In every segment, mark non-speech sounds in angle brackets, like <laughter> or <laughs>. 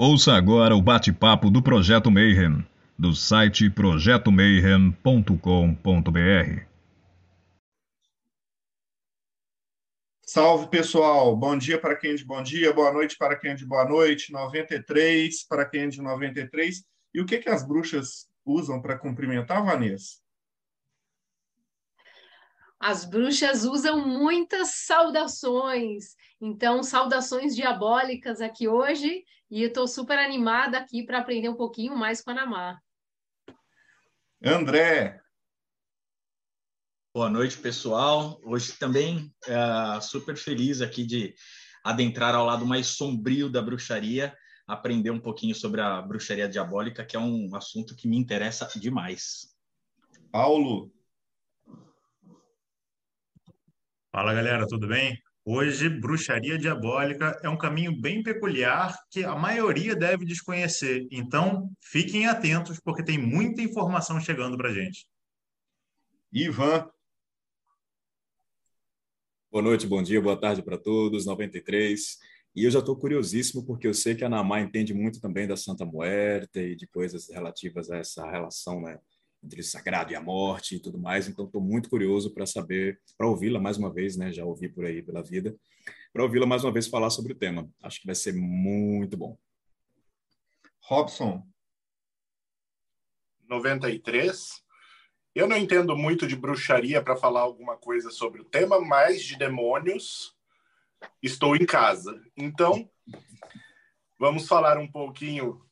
Ouça agora o bate-papo do Projeto Mayhem, do site projetomayhem.com.br. Salve pessoal, bom dia para quem é de bom dia, boa noite para quem é de boa noite, 93 para quem é de 93. E o que, que as bruxas usam para cumprimentar, Vanessa? As bruxas usam muitas saudações. Então, saudações diabólicas aqui hoje. E eu estou super animada aqui para aprender um pouquinho mais com a Namar. André. Boa noite, pessoal. Hoje também é, super feliz aqui de adentrar ao lado mais sombrio da bruxaria, aprender um pouquinho sobre a bruxaria diabólica, que é um assunto que me interessa demais. Paulo. Fala galera, tudo bem? Hoje, bruxaria diabólica é um caminho bem peculiar que a maioria deve desconhecer. Então, fiquem atentos, porque tem muita informação chegando para gente. Ivan. Boa noite, bom dia, boa tarde para todos, 93. E eu já estou curiosíssimo, porque eu sei que a Namá entende muito também da Santa Muerte e de coisas relativas a essa relação né, entre sagrado e a morte e tudo mais. Então, estou muito curioso para saber, para ouvi-la mais uma vez, né? Já ouvi por aí pela vida, para ouvi-la mais uma vez falar sobre o tema. Acho que vai ser muito bom. Robson. 93. Eu não entendo muito de bruxaria para falar alguma coisa sobre o tema, mas de demônios estou em casa. Então, vamos falar um pouquinho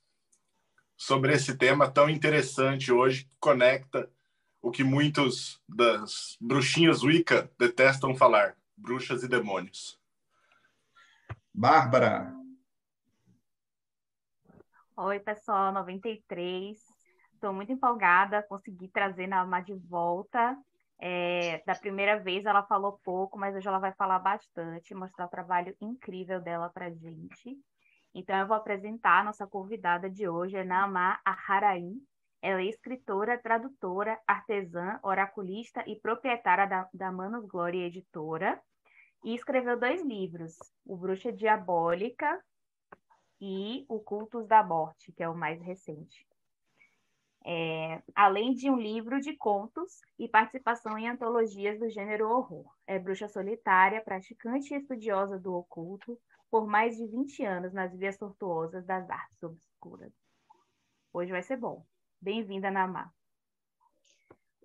sobre esse tema tão interessante hoje, que conecta o que muitos das bruxinhas Wicca detestam falar: bruxas e demônios. Bárbara. Oi, pessoal, 93. Estou muito empolgada, consegui trazer na Alma de volta. É, da primeira vez ela falou pouco, mas hoje ela vai falar bastante, mostrar o trabalho incrível dela para gente. Então, eu vou apresentar a nossa convidada de hoje, é Naamá Aharaim. Ela é escritora, tradutora, artesã, oraculista e proprietária da, da Manos Glória Editora. E escreveu dois livros, O Bruxa Diabólica e O Cultos da Morte, que é o mais recente. É, além de um livro de contos e participação em antologias do gênero horror. É bruxa solitária, praticante e estudiosa do oculto, por mais de 20 anos nas vias tortuosas das artes obscuras. Hoje vai ser bom. Bem-vinda, Namá.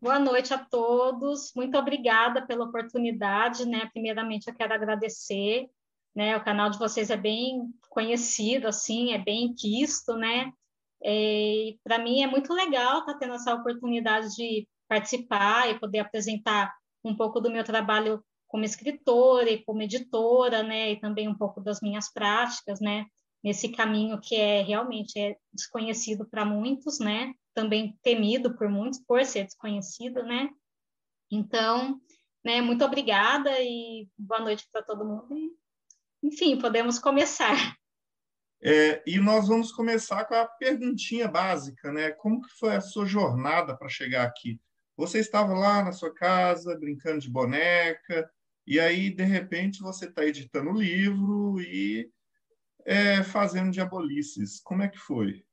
Boa noite a todos. Muito obrigada pela oportunidade, né? Primeiramente, eu quero agradecer, né? O canal de vocês é bem conhecido, assim, é bem quisto, né? É, Para mim é muito legal estar tá tendo essa oportunidade de participar e poder apresentar um pouco do meu trabalho como escritora e como editora, né, e também um pouco das minhas práticas, né, nesse caminho que é realmente é desconhecido para muitos, né, também temido por muitos por ser desconhecido, né. Então, né, muito obrigada e boa noite para todo mundo. E, enfim, podemos começar. É, e nós vamos começar com a perguntinha básica, né? Como que foi a sua jornada para chegar aqui? Você estava lá na sua casa brincando de boneca, e aí, de repente, você está editando o livro e é, fazendo diabolices. Como é que foi?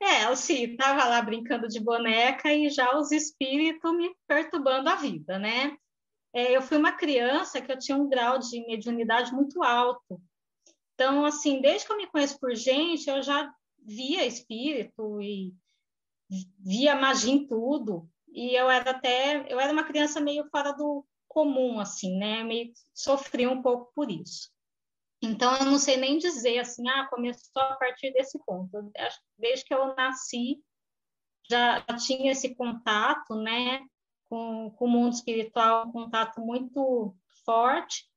É, assim, estava lá brincando de boneca e já os espíritos me perturbando a vida, né? É, eu fui uma criança que eu tinha um grau de mediunidade muito alto. Então, assim, desde que eu me conheço por gente, eu já via espírito e via magia em tudo. E eu era até, eu era uma criança meio fora do, comum, assim, né? Meio sofri um pouco por isso. Então, eu não sei nem dizer assim, ah, começou a partir desse ponto. Desde que eu nasci, já, tinha esse contato, né, com, com o mundo espiritual, um contato muito forte,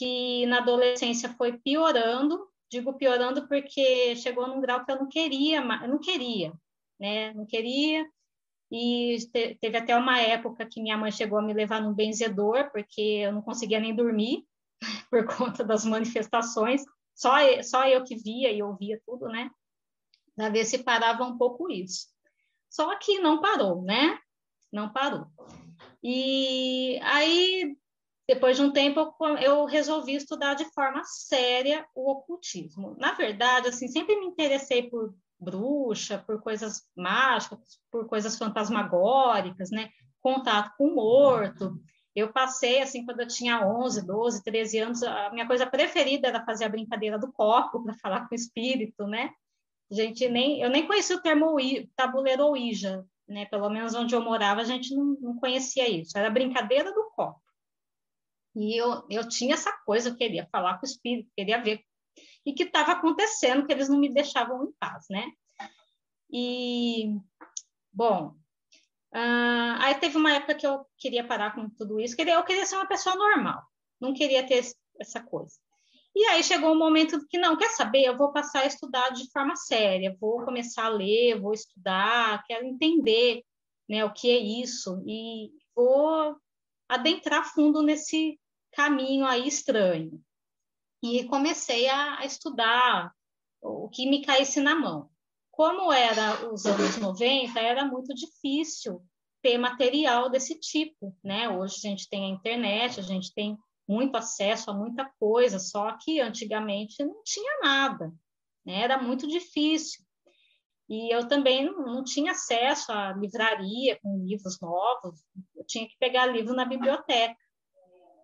que na adolescência foi piorando. Digo piorando porque chegou num grau que eu não queria, eu não queria, né? Não queria, e teve até uma época que minha mãe chegou a me levar num benzedor, porque eu não conseguia nem dormir <laughs> por conta das manifestações. Só, só eu que via e ouvia tudo, né? Para ver se parava um pouco isso. Só que não parou, né? Não parou. E aí depois de um tempo, eu, resolvi estudar de forma séria o ocultismo. Na verdade, assim, sempre me interessei por bruxa, por coisas mágicas, por coisas fantasmagóricas, né? Contato com o morto. Eu passei, assim, quando eu tinha 11, 12, 13 anos, a minha coisa preferida era fazer a brincadeira do copo <laughs> para falar com o espírito, né? Gente, nem, eu nem conhecia o termo tabuleiro Ouija, né? Pelo menos onde eu morava, a gente não, não conhecia isso. Era brincadeira do copo. E eu, eu tinha essa coisa, eu queria falar com o espírito, queria ver e que estava acontecendo, que eles não me deixavam em paz, né? E, bom, uh, aí teve uma época que eu queria parar com tudo isso, queria, eu queria ser uma pessoa normal, não queria ter essa coisa. E aí chegou um momento que, não, quer saber, eu vou passar a estudar de forma séria, vou começar a ler, vou estudar, quero entender né, o que é isso, e vou adentrar fundo nesse caminho aí estranho. E comecei a, a estudar o que me caísse na mão. Como era os anos 90, era muito difícil ter material desse tipo, né? Hoje a gente tem a internet, a gente tem muito acesso a muita coisa, só que antigamente não tinha nada, né? Era muito difícil. E eu também não, não, tinha acesso à livraria com livros novos, tinha que pegar livro na biblioteca,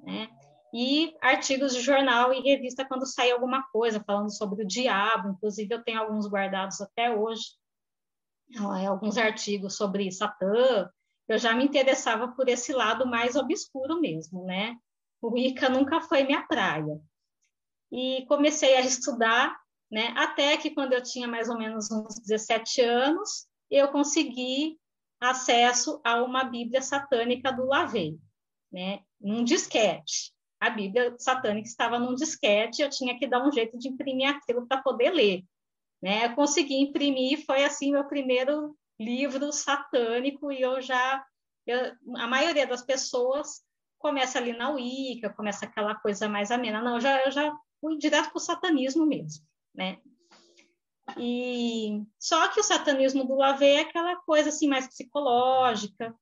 né? E artigos de jornal e revista quando saía alguma coisa falando sobre o diabo, inclusive eu tenho alguns guardados até hoje, é, alguns artigos sobre Satã. Eu já me interessava por esse lado mais obscuro mesmo, né? O Ica nunca foi minha praia. E comecei a estudar né? Até que quando eu tinha mais ou menos uns 17 anos, eu consegui acesso a uma Bíblia satânica do Lavey, né? Num disquete. A Bíblia satânica estava num disquete, eu tinha que dar um jeito de imprimir aquilo para poder ler, né? Eu consegui imprimir, foi assim meu primeiro livro satânico e eu já eu, a maioria das pessoas começa ali na Wicca, começa aquela coisa mais amena. Não, eu já, eu já fui direto para o satanismo mesmo né? E só que o satanismo do Lavey é aquela coisa assim mais psicológica,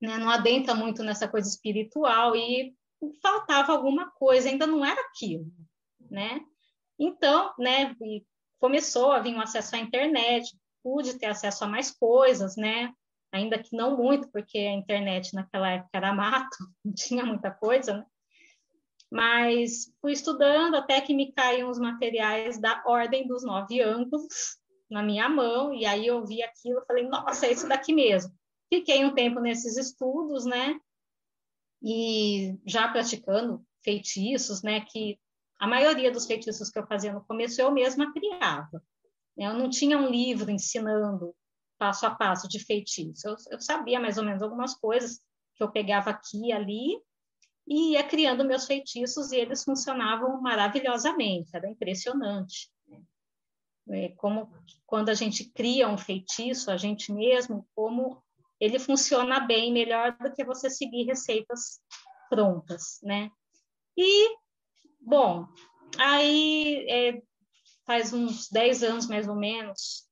né? Não adentra muito nessa coisa espiritual e faltava alguma coisa, ainda não era aquilo, né? Então, né, começou a vir um acesso à internet, pude ter acesso a mais coisas, né? Ainda que não muito, porque a internet naquela época era mato, <laughs> não tinha muita coisa, né? Mas fui estudando até que me caíram os materiais da Ordem dos Nove Ângulos na minha mão, e aí eu vi aquilo, falei, nossa, é isso daqui mesmo. Fiquei um tempo nesses estudos, né, e já praticando feitiços, né, que a maioria dos feitiços que eu fazia no começo eu mesma criava. Né? Eu não tinha um livro ensinando passo a passo de feitiço, eu, eu sabia mais ou menos algumas coisas que eu pegava aqui e ali, e ia criando meus feitiços e eles funcionavam maravilhosamente, era impressionante. Né? É como quando a gente cria um feitiço, a gente mesmo, como ele funciona bem, melhor do que você seguir receitas prontas, né? E, bom, aí é, faz uns 10 anos mais ou menos,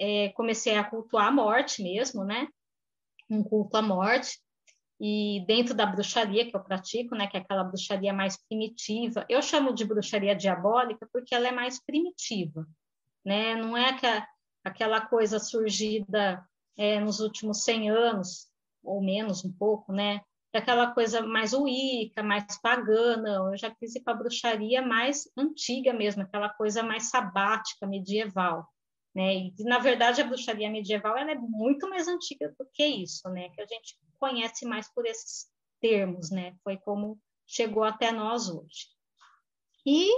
é, comecei a cultuar a morte mesmo, né? Um culto à morte e dentro da bruxaria que eu pratico, né, que é aquela bruxaria mais primitiva, eu chamo de bruxaria diabólica porque ela é mais primitiva, né? Não é aquela coisa surgida é, nos últimos 100 anos ou menos um pouco, né? É aquela coisa mais uíca, mais pagã, não. Eu já quis ir para a bruxaria mais antiga mesmo, aquela coisa mais sabática, medieval. Né? E, na verdade, a bruxaria medieval ela é muito mais antiga do que isso, né? que a gente conhece mais por esses termos. Né? Foi como chegou até nós hoje. E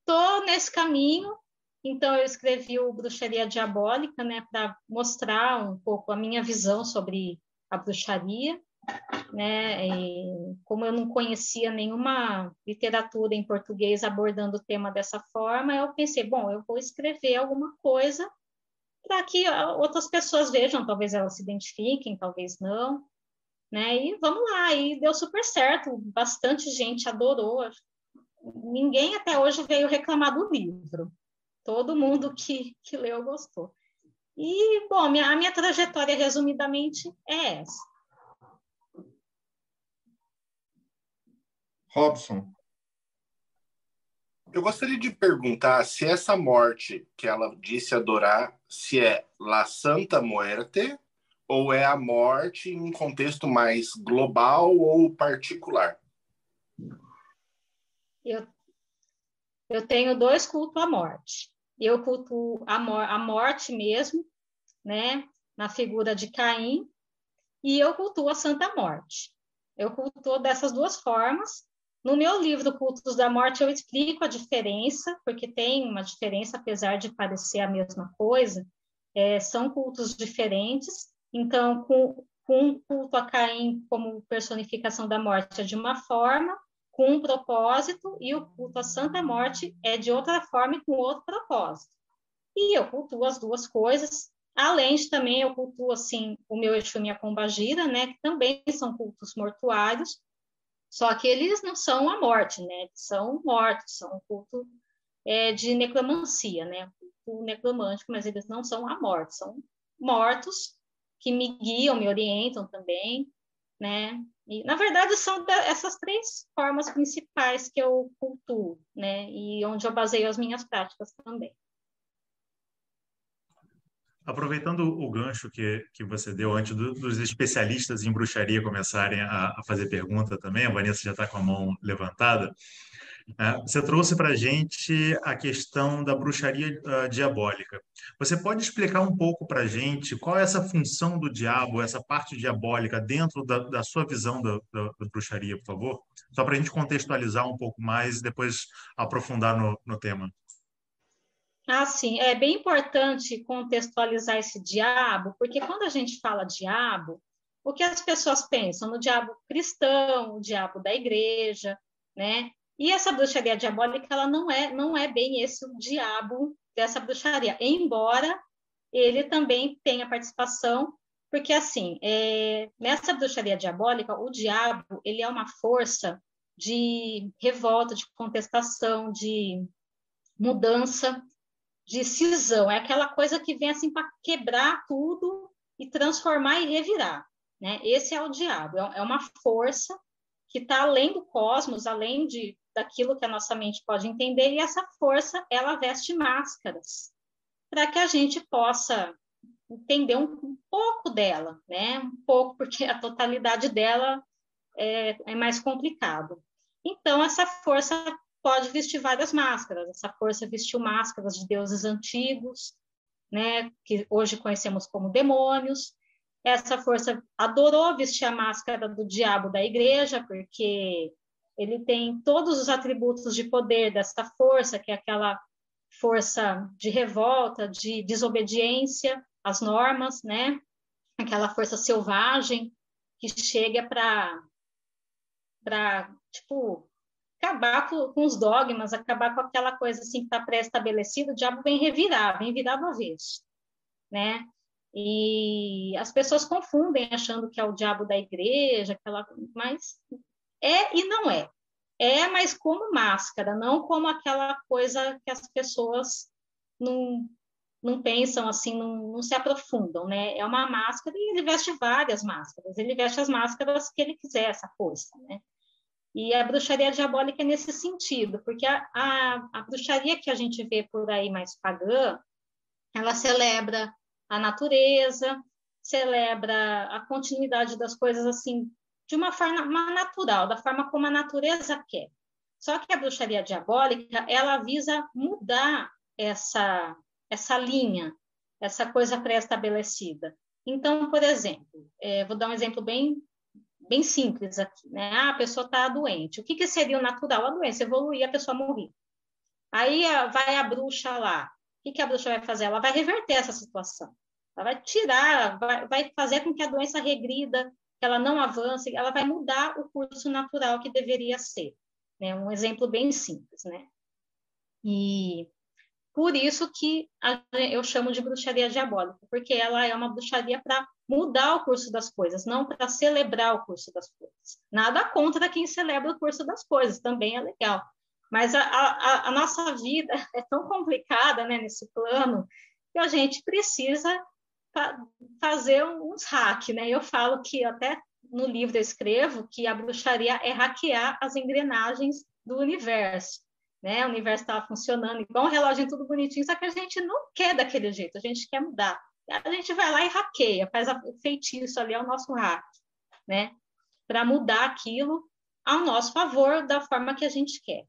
estou nesse caminho, então eu escrevi o Bruxaria Diabólica né? para mostrar um pouco a minha visão sobre a bruxaria, né? E como eu não conhecia nenhuma literatura em português abordando o tema dessa forma, eu pensei, bom, eu vou escrever alguma coisa para que outras pessoas vejam, talvez elas se identifiquem, talvez não, né? E vamos lá, e deu super certo, bastante gente adorou. Ninguém até hoje veio reclamar do livro. Todo mundo que, que leu gostou. E, bom, minha, a minha trajetória, resumidamente, é essa. Robson. Eu gostaria de perguntar se essa morte que ela disse adorar, se é La Santa Muerte ou é a morte em um contexto mais global ou particular? Eu, eu tenho dois cultos à morte. Eu culto a, mor a morte mesmo, né, na figura de Caim, e eu cultuo a Santa Morte. Eu cultuo dessas duas formas. No meu livro Cultos da Morte, eu explico a diferença, porque tem uma diferença, apesar de parecer a mesma coisa, é, são cultos diferentes. Então, com, com um culto a Caim como personificação da morte é de uma forma, com um propósito, e o culto à Santa Morte é de outra forma e com outro propósito. E eu cultuo as duas coisas, além de também eu cultuo, assim, o meu Exu e minha Pombagira, né, que também são cultos mortuários, só que eles não são a morte, né, são mortos, são um culto é, de necromancia, né, culto necromântico, mas eles não são a morte, são mortos que me guiam, me orientam também, né? E, na verdade, são essas três formas principais que eu cultuo, né? E onde eu baseio as minhas práticas também. Aproveitando o gancho que, que você deu antes do, dos especialistas em bruxaria começarem a, a fazer pergunta também, a Vanessa já está com a mão levantada, é, você trouxe para a gente a questão da bruxaria uh, diabólica. Você pode explicar um pouco para a gente qual é essa função do diabo, essa parte diabólica dentro da, da sua visão da, da, da, bruxaria, por favor? Só para a gente contextualizar um pouco mais e depois aprofundar no, no tema. Ah, sim, é bem importante contextualizar esse diabo, porque quando a gente fala diabo, o que as pessoas pensam no diabo cristão, o diabo da igreja, né? E essa bruxaria diabólica, ela não é, não é bem esse o diabo dessa bruxaria, embora ele também tenha participação, porque assim, é, nessa bruxaria diabólica, o diabo, ele é uma força de revolta, de contestação, de mudança, de cisão, é aquela coisa que vem assim para quebrar tudo e transformar e revirar, né? Esse é o diabo, é, é uma força que está além do cosmos, além de daquilo que a nossa mente pode entender, e essa força, ela veste máscaras, para que a gente possa entender um, um, pouco dela, né? Um pouco, porque a totalidade dela é, é mais complicado. Então, essa força pode vestir várias máscaras. Essa força vestiu máscaras de deuses antigos, né? Que hoje conhecemos como demônios. Essa força adorou vestir a máscara do diabo da igreja, porque ele tem todos os atributos de poder dessa força, que é aquela força de revolta, de desobediência às normas, né? Aquela força selvagem que chega para para tipo acabar com, com, os dogmas, acabar com aquela coisa assim que está pré-estabelecida, o diabo vem revirar, vem virar do avesso, né? E as pessoas confundem achando que é o diabo da igreja, aquela, mas é e não é. É, mas como máscara, não como aquela coisa que as pessoas não, não pensam assim, não, não se aprofundam, né? É uma máscara e ele veste várias máscaras. Ele veste as máscaras que ele quiser, essa força, né? E a bruxaria diabólica é nesse sentido, porque a, a, a bruxaria que a gente vê por aí mais pagã, ela celebra a natureza, celebra a continuidade das coisas assim de uma forma natural, da forma como a natureza quer. Só que a bruxaria diabólica, ela visa mudar essa, essa linha, essa coisa pré-estabelecida. Então, por exemplo, é, vou dar um exemplo bem, bem simples aqui. Né? Ah, a pessoa está doente. O que, que seria o natural? A doença evoluir, a pessoa morrer. Aí vai a bruxa lá. O que, que a bruxa vai fazer? Ela vai reverter essa situação. Ela vai tirar, vai, vai fazer com que a doença regrida, que ela não avance, ela vai mudar o curso natural que deveria ser. Né? Um exemplo bem simples, né? E por isso que a, eu chamo de bruxaria diabólica, porque ela é uma bruxaria para mudar o curso das coisas, não para celebrar o curso das coisas. Nada contra quem celebra o curso das coisas, também é legal. Mas a, a, a nossa vida <laughs> é tão complicada né, nesse plano que a gente precisa fazer uns hacks, né? Eu falo que até no livro eu escrevo que a bruxaria é hackear as engrenagens do universo. Né? O universo estava funcionando igual um relógio tudo bonitinho, só que a gente não quer daquele jeito, a gente quer mudar. A gente vai lá e hackeia, faz o feitiço ali, é o nosso hack, né? Para mudar aquilo ao nosso favor, da forma que a gente quer.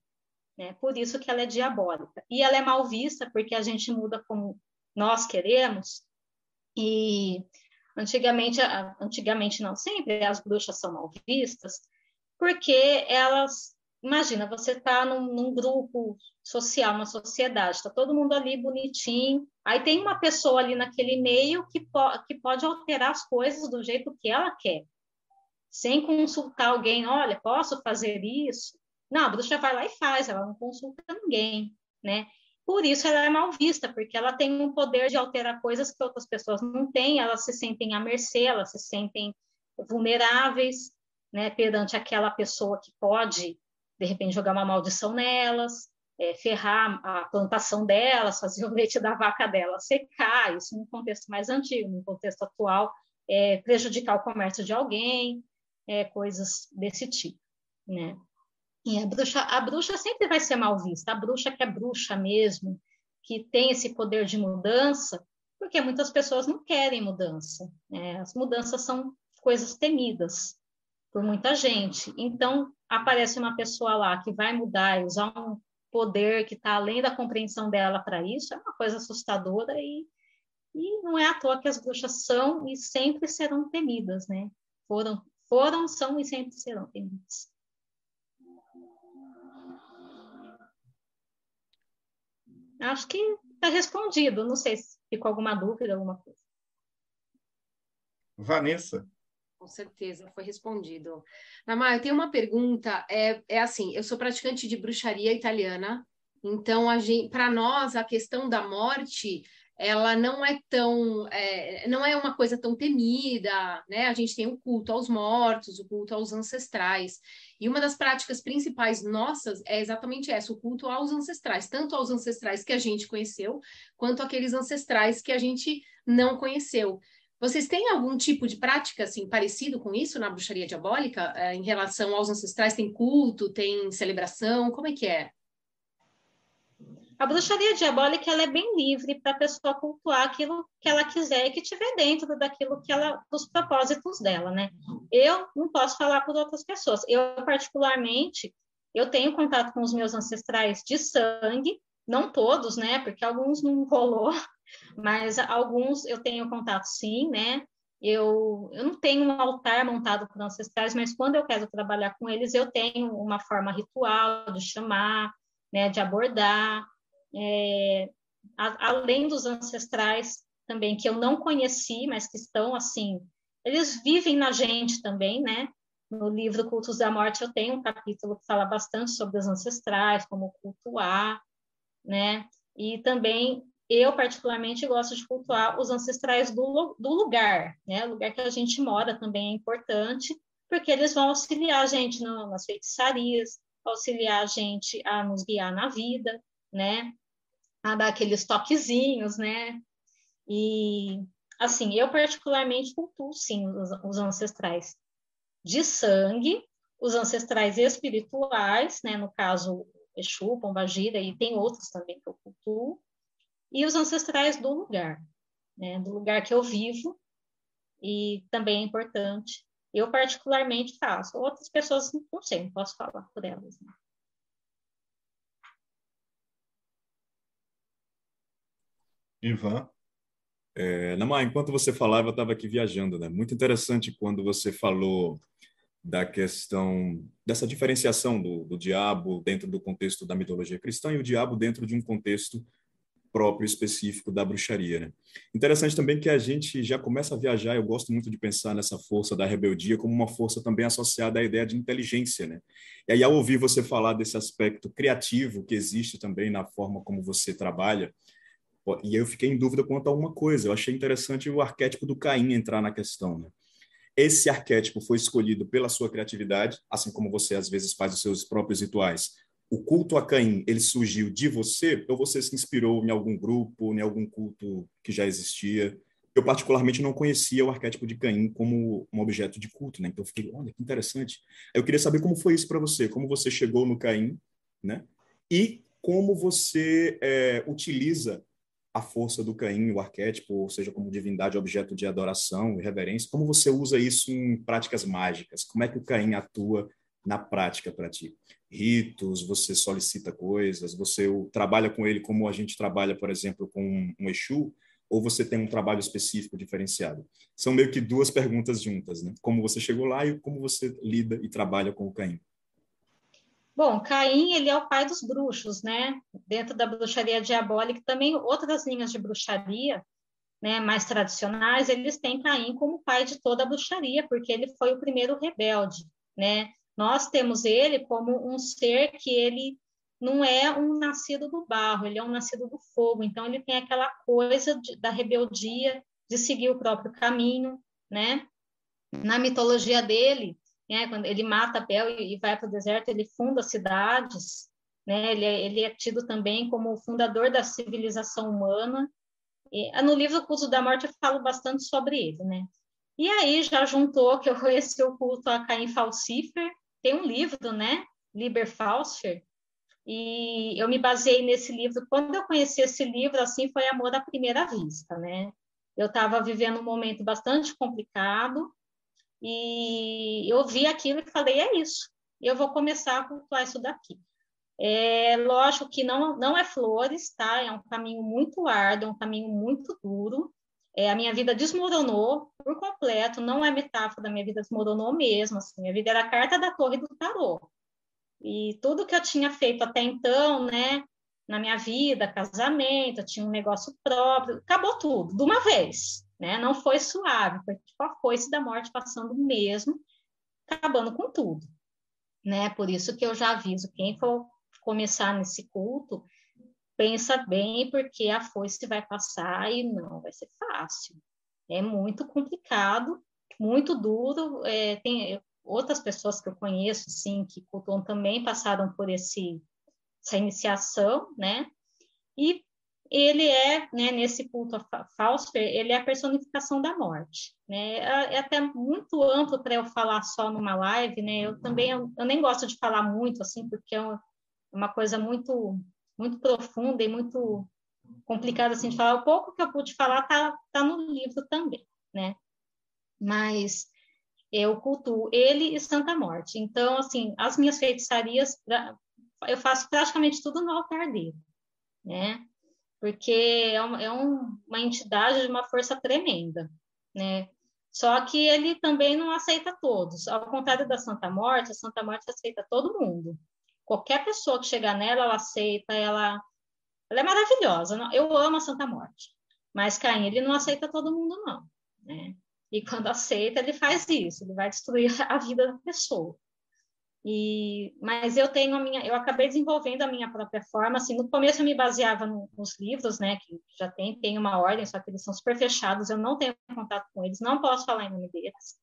Né? Por isso que ela é diabólica. E ela é mal vista porque a gente muda como nós queremos. E antigamente, antigamente não sempre, as bruxas são mal vistas, porque elas imagina, você está num, num, grupo social, uma sociedade, está todo mundo ali bonitinho, aí tem uma pessoa ali naquele meio que, po que pode alterar as coisas do jeito que ela quer, sem consultar alguém, olha, posso fazer isso? Não, a bruxa vai lá e faz, ela não consulta ninguém, né? Por isso ela é mal vista, porque ela tem um poder de alterar coisas que outras pessoas não têm, elas se sentem à mercê, elas se sentem vulneráveis, né, perante aquela pessoa que pode de repente jogar uma maldição nelas, é, ferrar a plantação delas, fazer o leite da vaca delas secar, isso num contexto mais antigo, no contexto atual, é, prejudicar o comércio de alguém, é, coisas desse tipo, né? E a bruxa, a bruxa sempre vai ser mal vista, a bruxa que é bruxa mesmo, que tem esse poder de mudança, porque muitas pessoas não querem mudança, né? As mudanças são coisas temidas por muita gente. Então, aparece uma pessoa lá que vai mudar e usar um poder que está além da compreensão dela para isso, é uma coisa assustadora e, e não é à toa que as bruxas são e sempre serão temidas, né? Foram, foram, são e sempre serão temidas. Acho que está respondido. Não sei se ficou alguma dúvida, alguma coisa. Vanessa. Com certeza, foi respondido. Namá, eu tenho uma pergunta. É, é assim, eu sou praticante de bruxaria italiana, então para nós a questão da morte ela não é tão é, não é uma coisa tão temida, né? A gente tem o culto aos mortos, o culto aos ancestrais. E uma das práticas principais nossas é exatamente essa, o culto aos ancestrais, tanto aos ancestrais que a gente conheceu, quanto aqueles ancestrais que a gente não conheceu. Vocês têm algum tipo de prática assim parecido com isso na bruxaria diabólica é, em relação aos ancestrais? Tem culto, tem celebração? Como é que é? A bruxaria diabólica ela é bem livre para a pessoa cultuar aquilo que ela quiser e que tiver dentro daquilo que ela, dos propósitos dela, né? Eu não posso falar por outras pessoas. Eu particularmente, eu tenho contato com os meus ancestrais de sangue, não todos, né? Porque alguns não rolou, <laughs> mas alguns eu tenho contato sim, né? Eu, eu não tenho um altar montado para ancestrais, mas quando eu quero trabalhar com eles, eu tenho uma forma ritual de chamar, né, de abordar. É, a, além dos ancestrais também, que eu não conheci, mas que estão assim, eles vivem na gente também, né? No livro Cultos da Morte eu tenho um capítulo que fala bastante sobre os ancestrais, como cultuar, né? E também eu particularmente gosto de cultuar os ancestrais do, do lugar, né? O lugar que a gente mora também é importante, porque eles vão auxiliar a gente no, nas feitiçarias, auxiliar a gente a nos guiar na vida, né? A dar aqueles toquezinhos, né? E assim, eu particularmente cultuo sim os, os ancestrais de sangue, os ancestrais espirituais, né? No caso, Exu, Pombagira, e tem outros também que eu cultuo, e os ancestrais do lugar, né, do lugar que eu vivo, e também é importante. Eu, particularmente, faço. Outras pessoas, não sei, não posso falar por elas. Né? Ivan? É, Namá, enquanto você falava, eu estava aqui viajando, né? Muito interessante quando você falou da questão dessa diferenciação do, do diabo dentro do contexto da mitologia cristã e o diabo dentro de um contexto próprio específico da bruxaria. Né? Interessante também que a gente já começa a viajar, eu gosto muito de pensar nessa força da rebeldia como uma força também associada à ideia de inteligência. Né? E aí, ao ouvir você falar desse aspecto criativo que existe também na forma como você trabalha, e eu fiquei em dúvida quanto a uma coisa, eu achei interessante o arquétipo do Caim entrar na questão. Né? Esse arquétipo foi escolhido pela sua criatividade, assim como você às vezes faz os seus próprios rituais, o culto a Caim, ele surgiu de você ou você se inspirou em algum grupo, em algum culto que já existia? eu particularmente não conhecia o arquétipo de Caim como um objeto de culto, né? Então eu fiquei, olha, que interessante. Eu queria saber como foi isso para você, como você chegou no Caim, né? E como você é, utiliza a força do Caim, o arquétipo, ou seja, como divindade, objeto de adoração e reverência, como você usa isso em práticas mágicas? Como é que o Caim atua na prática para ti? Ritos, você solicita coisas, você trabalha com ele como a gente trabalha, por exemplo, com um Exu, ou você tem um trabalho específico diferenciado? São meio que duas perguntas juntas, né? Como você chegou lá e como você lida e trabalha com o Caim. Bom, Caim, ele é o pai dos bruxos, né? Dentro da bruxaria diabólica, também outras linhas de bruxaria, né, mais tradicionais, eles têm Caim como pai de toda a bruxaria, porque ele foi o primeiro rebelde, né? Nós temos ele como um ser que ele não é um nascido do barro, ele é um nascido do fogo. Então ele tem aquela coisa de, da rebeldia, de seguir o próprio caminho, né? Na mitologia dele, né, quando ele mata Abel e, vai para o deserto, ele funda cidades, né? Ele é, ele é tido também como o fundador da civilização humana. E, no livro O Culto da Morte eu falo bastante sobre ele, né? E aí já juntou que eu conheci o culto a Caim Falcifer, tem um livro, né? Liber Falcifer, e eu me baseei nesse livro. Quando eu conheci esse livro, assim, foi amor à primeira vista, né? Eu estava vivendo um momento bastante complicado e eu vi aquilo e falei, é isso, eu vou começar a cultuar isso daqui. É lógico que não, não é flores, tá? É um caminho muito árduo, é um caminho muito duro. É, a minha vida desmoronou por completo, não é metáfora, minha vida desmoronou mesmo. Assim, minha vida era a carta da torre do tarô. E tudo que eu tinha feito até então, né, na minha vida, casamento, eu tinha um negócio próprio, acabou tudo, de uma vez, né? Não foi suave, foi tipo a foice da morte passando mesmo, acabando com tudo, né? Por isso que eu já aviso quem for começar nesse culto, pensa bem, porque a foice vai passar e não vai ser fácil. É muito complicado, muito duro. É, tem, outras pessoas que eu conheço, sim, que cultuam também passaram por esse, essa iniciação, né? E ele é, né, nesse culto a Fausper, ele é a personificação da morte, né? É, é até muito amplo para eu falar só numa live, né? Eu também, eu, eu, nem gosto de falar muito, assim, porque é uma, coisa muito, muito profunda e muito complicada, assim, de falar. O pouco que eu pude falar tá, tá no livro também, né? Mas eu cultuo ele e Santa Morte. Então, assim, as minhas feitiçarias, eu faço praticamente tudo no altar dele, né? Porque é uma, é uma entidade de uma força tremenda, né? Só que ele também não aceita todos. Ao contrário da Santa Morte, a Santa Morte aceita todo mundo. Qualquer pessoa que chegar nela, ela aceita, ela, ela é maravilhosa. Eu amo a Santa Morte. Mas Caim, ele não aceita todo mundo, não. Né? E quando aceita, ele faz isso, ele vai destruir a vida da pessoa. E, mas eu tenho a minha, eu acabei desenvolvendo a minha própria forma. Assim, no começo eu me baseava no, nos livros, né, que já tem, tem uma ordem, só que eles são super fechados. Eu não tenho contato com eles, não posso falar em nome deles,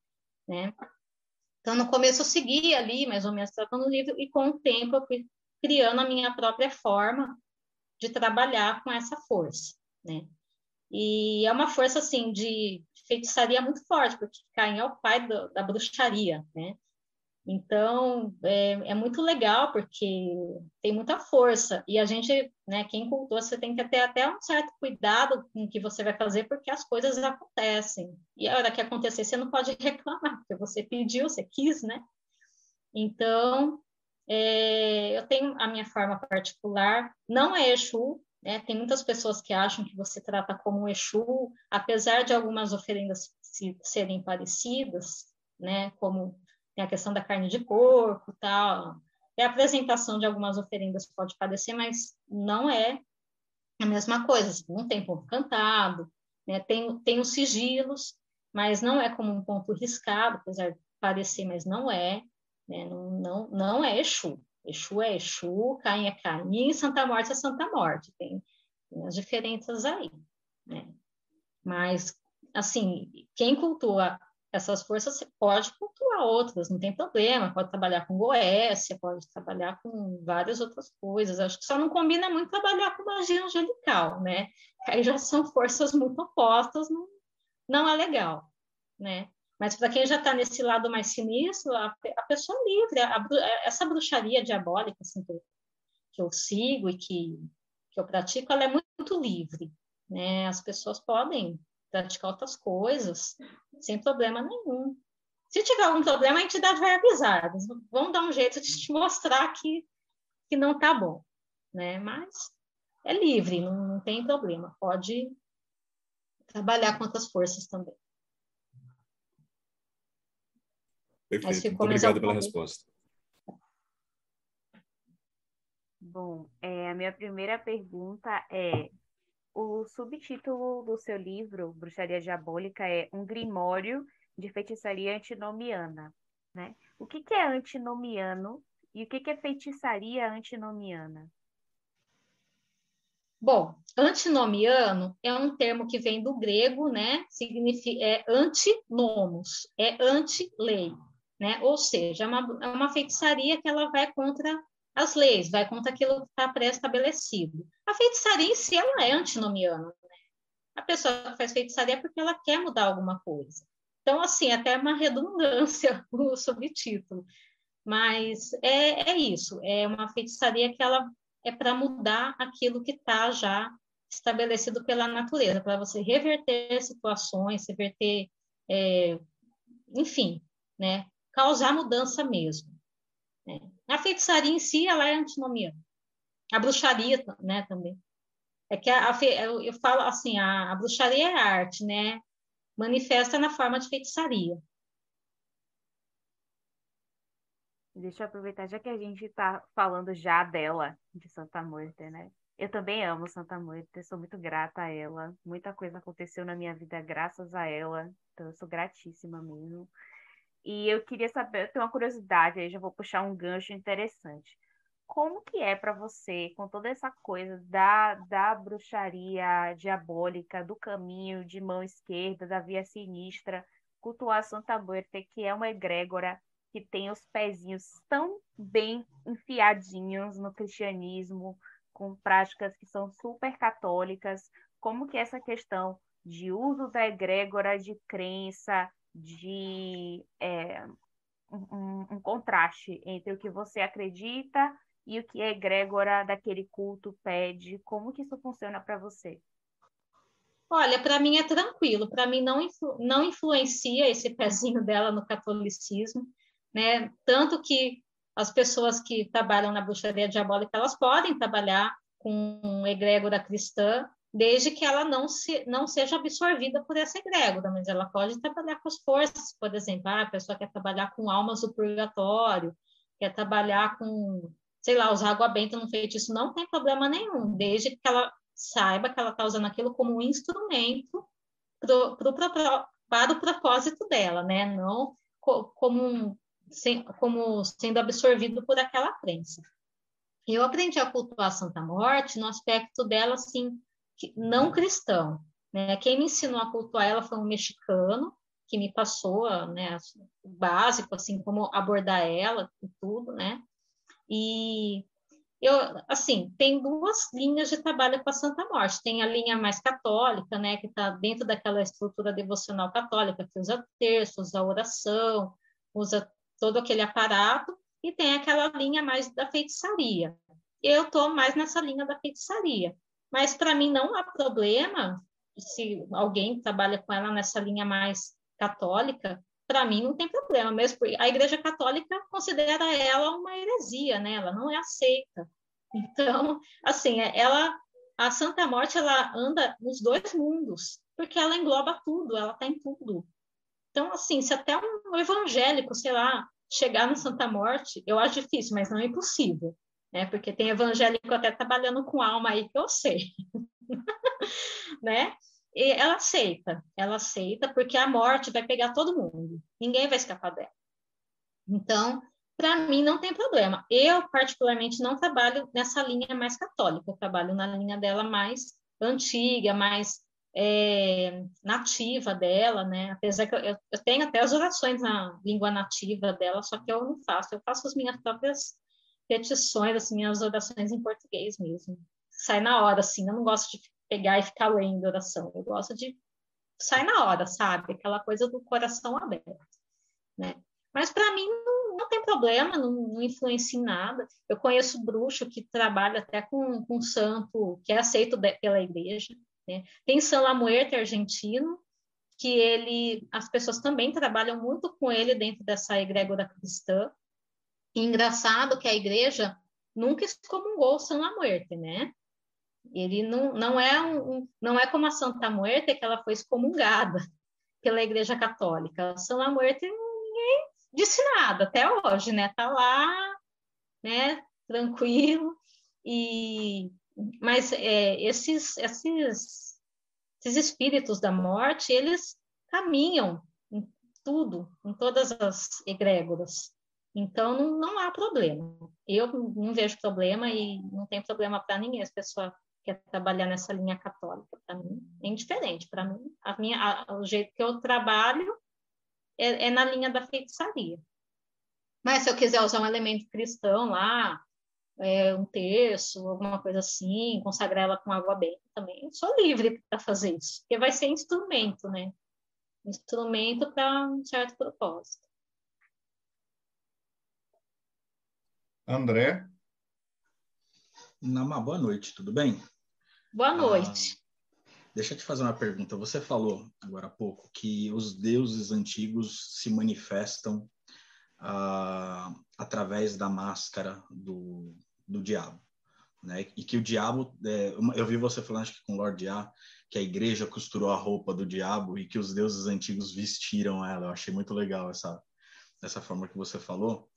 né? Então no começo eu seguia ali, mais ou menos tratando o livro, e com o tempo eu fui criando a minha própria forma de trabalhar com essa força, né? E é uma força assim de feitiçaria muito forte, porque Caim é o pai do, da bruxaria, né? Então, é, é, muito legal, porque tem muita força. E a gente, né, quem cultua, você tem que ter até um certo cuidado com o que você vai fazer, porque as coisas acontecem. E a hora que acontecer, você não pode <laughs> reclamar, porque você pediu, você quis, né? Então, é, eu tenho a minha forma particular, não é Exu, né? Tem muitas pessoas que acham que você trata como um Exu, apesar de algumas oferendas serem parecidas, né? como tem a questão da carne de porco tal. E a apresentação de algumas oferendas pode parecer, mas não é a mesma coisa. Assim, não tem ponto cantado, né? tem, tem os sigilos, mas não é como um ponto riscado, apesar de parecer, mas não é. Né? Não, não, não é Exu. Exu é Exu, Caim é Caim, Santa Morte é Santa Morte. Tem, tem as diferenças aí, né? Mas, assim, quem cultua essas forças pode cultuar outras, não tem problema, pode trabalhar com Goécia, pode trabalhar com várias outras coisas. Acho que só não combina muito trabalhar com magia angelical, né? <laughs> Aí já são forças muito opostas, não, não é legal, né? Mas para quem já está nesse lado mais sinistro, a, a pessoa livre, a, a, essa bruxaria diabólica assim, que, eu, que eu sigo e que, que eu pratico, ela é muito livre, né? As pessoas podem praticar outras coisas sem problema nenhum. Se tiver algum problema, a entidade vai avisar. vamos dar um jeito de te mostrar que, que não está bom, né? Mas é livre, não, não tem problema. Pode trabalhar com outras forças também. Perfeito. Muito obrigado pela resposta. Bom, é, a minha primeira pergunta é: o subtítulo do seu livro, Bruxaria Diabólica, é Um Grimório de Feitiçaria Antinomiana. Né? O que, que é antinomiano e o que, que é feitiçaria antinomiana? Bom, antinomiano é um termo que vem do grego, né? Significa é antinomos, é anti-lei, né? Ou seja, é uma, é uma feitiçaria que ela vai contra as leis, vai contra aquilo que está pré-estabelecido. A feitiçaria em si ela é antinomiana. Né? A pessoa que faz feitiçaria é porque ela quer mudar alguma coisa. Então, assim, até uma redundância <laughs> o subtítulo. Mas é, é isso, é uma feitiçaria que ela é para mudar aquilo que está já estabelecido pela natureza, para você reverter situações, reverter, é, enfim, né, causar mudança mesmo. Né? A feitiçaria em si, ela é antinomia. A bruxaria, né, também. É que a, a, eu, eu, falo assim, a, a bruxaria é arte, né? Manifesta na forma de feitiçaria. Deixa eu aproveitar, já que a gente está falando já dela, de Santa Muerte, né? Eu também amo Santa Muerte, sou muito grata a ela. Muita coisa aconteceu na minha vida graças a ela, então eu sou gratíssima mesmo. E eu queria saber, eu tenho uma curiosidade, aí já vou puxar um gancho interessante. Como que é para você, com toda essa coisa da, da bruxaria diabólica, do caminho de mão esquerda, da via sinistra, cultuar Santa Muerte, que é uma egrégora que tem os pezinhos tão bem enfiadinhos no cristianismo, com práticas que são super católicas, como que essa questão de uso da egrégora de crença, de é, um, um, contraste entre o que você acredita e o que a egrégora daquele culto pede? Como que isso funciona para você? Olha, para mim é tranquilo, para mim não, influ, não influencia esse pezinho dela no catolicismo, né? Tanto que as pessoas que trabalham na bruxaria diabólica, elas podem trabalhar com egrégora cristã, desde que ela não, se, não seja absorvida por essa egrégora, mas ela pode trabalhar com as forças, por exemplo, ah, a pessoa quer trabalhar com almas do purgatório, quer trabalhar com, sei lá, usar água benta no feitiço, não tem problema nenhum, desde que ela saiba que ela está usando aquilo como um instrumento pro, pro, pro, para o propósito dela, né? Não como, um, sem, como sendo absorvido por aquela crença. Eu aprendi a cultuar a Santa Morte no aspecto dela, assim, não cristão. Né? Quem me ensinou a cultuar ela foi um mexicano, que me passou né, o básico, assim, como abordar ela e tudo, né? E eu, assim, tem duas linhas de trabalho com a Santa Morte. Tem a linha mais católica, né, que está dentro daquela estrutura devocional católica, que usa terço, usa oração, usa todo aquele aparato, e tem aquela linha mais da feitiçaria. Eu estou mais nessa linha da feitiçaria. Mas para mim não há problema se alguém trabalha com ela nessa linha mais católica, para mim não tem problema, mesmo porque a Igreja Católica considera ela uma heresia, né? Ela não é aceita. Então, assim, é, ela a Santa Morte ela anda nos dois mundos, porque ela engloba tudo, ela está em tudo. Então, assim, se até um evangélico, sei lá, chegar na Santa Morte, eu acho difícil, mas não é impossível né? Porque tem evangélico até trabalhando com alma aí que eu sei, <laughs> né? E ela aceita, ela aceita porque a morte vai pegar todo mundo, ninguém vai escapar dela. Então, para mim não tem problema. Eu particularmente não trabalho nessa linha mais católica, eu trabalho na linha dela mais antiga, mais é, nativa dela, né? Apesar que eu, eu, tenho até as orações na língua nativa dela, só que eu não faço, eu faço as minhas próprias petições, assim, minhas orações em português mesmo. Sai na hora, assim, eu não gosto de pegar e ficar lendo oração, eu gosto de sai na hora, sabe? Aquela coisa do coração aberto, né? Mas para mim não, não, tem problema, não, não, influencia em nada. Eu conheço bruxo que trabalha até com, com santo que é aceito de, pela igreja. Né? Tem San Lamuerte argentino, que ele, as pessoas também trabalham muito com ele dentro dessa egrégora cristã. E engraçado que a igreja nunca excomungou San Lamuerte, né? Ele não, não, é um, não é como a Santa Muerte, que ela foi excomungada pela Igreja Católica. Santa Muerte ninguém disse nada até hoje, né? Tá lá, né? Tranquilo. E mas é, esses esses esses espíritos da morte, eles caminham em tudo, em todas as egrégoras. Então não, não há problema. Eu não vejo problema e não tem problema para ninguém. As pessoas quer trabalhar nessa linha católica. Para mim, é indiferente. Para mim, a minha, a, o jeito que eu trabalho é, é, na linha da feitiçaria. Mas se eu quiser usar um elemento cristão lá, é, um terço, alguma coisa assim, consagrar ela com água benta também, sou livre para fazer isso, porque vai ser instrumento, né? Instrumento para um certo propósito. André? Nama, boa noite, tudo bem? Boa ah, noite. Ah, deixa eu te fazer uma pergunta. Você falou agora há pouco que os deuses antigos se manifestam ah, através da máscara do, do diabo. Né? E que o diabo, é, eu vi você falando acho que com Lord A, que a igreja costurou a roupa do diabo e que os deuses antigos vestiram ela. Eu achei muito legal essa, essa forma que você falou.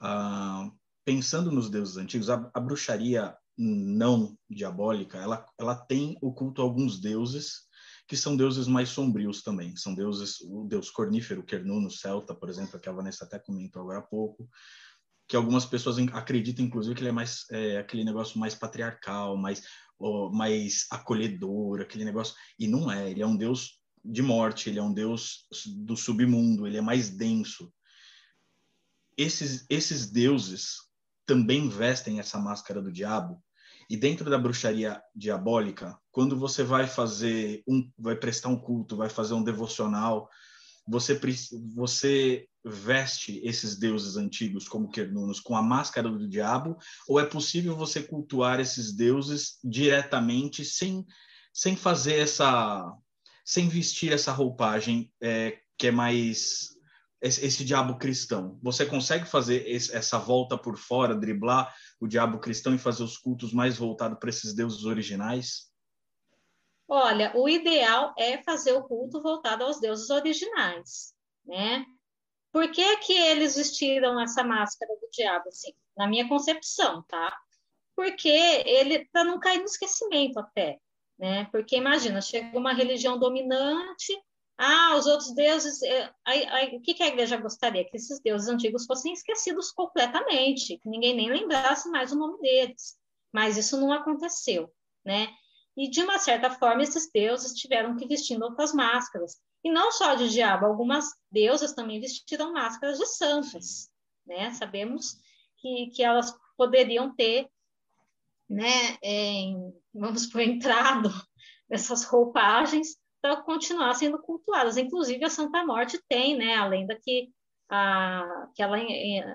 Ah, pensando nos deuses antigos, a, a bruxaria não diabólica, ela, ela tem o culto a alguns deuses que são deuses mais sombrios também. São deuses, o deus cornífero, Kernuno, celta, por exemplo, que a Vanessa até comentou agora há pouco, que algumas pessoas acreditam, inclusive, que ele é mais é, aquele negócio mais patriarcal, mais, mais acolhedor, aquele negócio. E não é, ele é um deus de morte, ele é um deus do submundo, ele é mais denso. Esses, esses deuses também vestem essa máscara do diabo e dentro da bruxaria diabólica, quando você vai fazer um, vai prestar um culto, vai fazer um devocional, você você veste esses deuses antigos como Quernunos com a máscara do diabo, ou é possível você cultuar esses deuses diretamente sem sem fazer essa sem vestir essa roupagem é, que é mais esse, esse, diabo cristão? Você consegue fazer esse, essa volta por fora, driblar o diabo cristão e fazer os cultos mais voltados para esses deuses originais? Olha, o ideal é fazer o culto voltado aos deuses originais, né? Por que, que eles vestiram essa máscara do diabo, assim? Na minha concepção, tá? Porque ele, para não cair no esquecimento até, né? Porque imagina, chega uma religião dominante, ah, os outros deuses. É, o que, que a igreja gostaria? Que esses deuses antigos fossem esquecidos completamente, que ninguém nem lembrasse mais o nome deles. Mas isso não aconteceu, né? E de uma certa forma, esses deuses tiveram que vestir outras máscaras. E não só de diabo, algumas deusas também vestiram máscaras de santas, né? Sabemos que, que elas poderiam ter, né, em, vamos por entrado <laughs> nessas roupagens para continuar sendo cultuadas. Inclusive, a Santa Morte tem, né, a lenda que, a, que ela...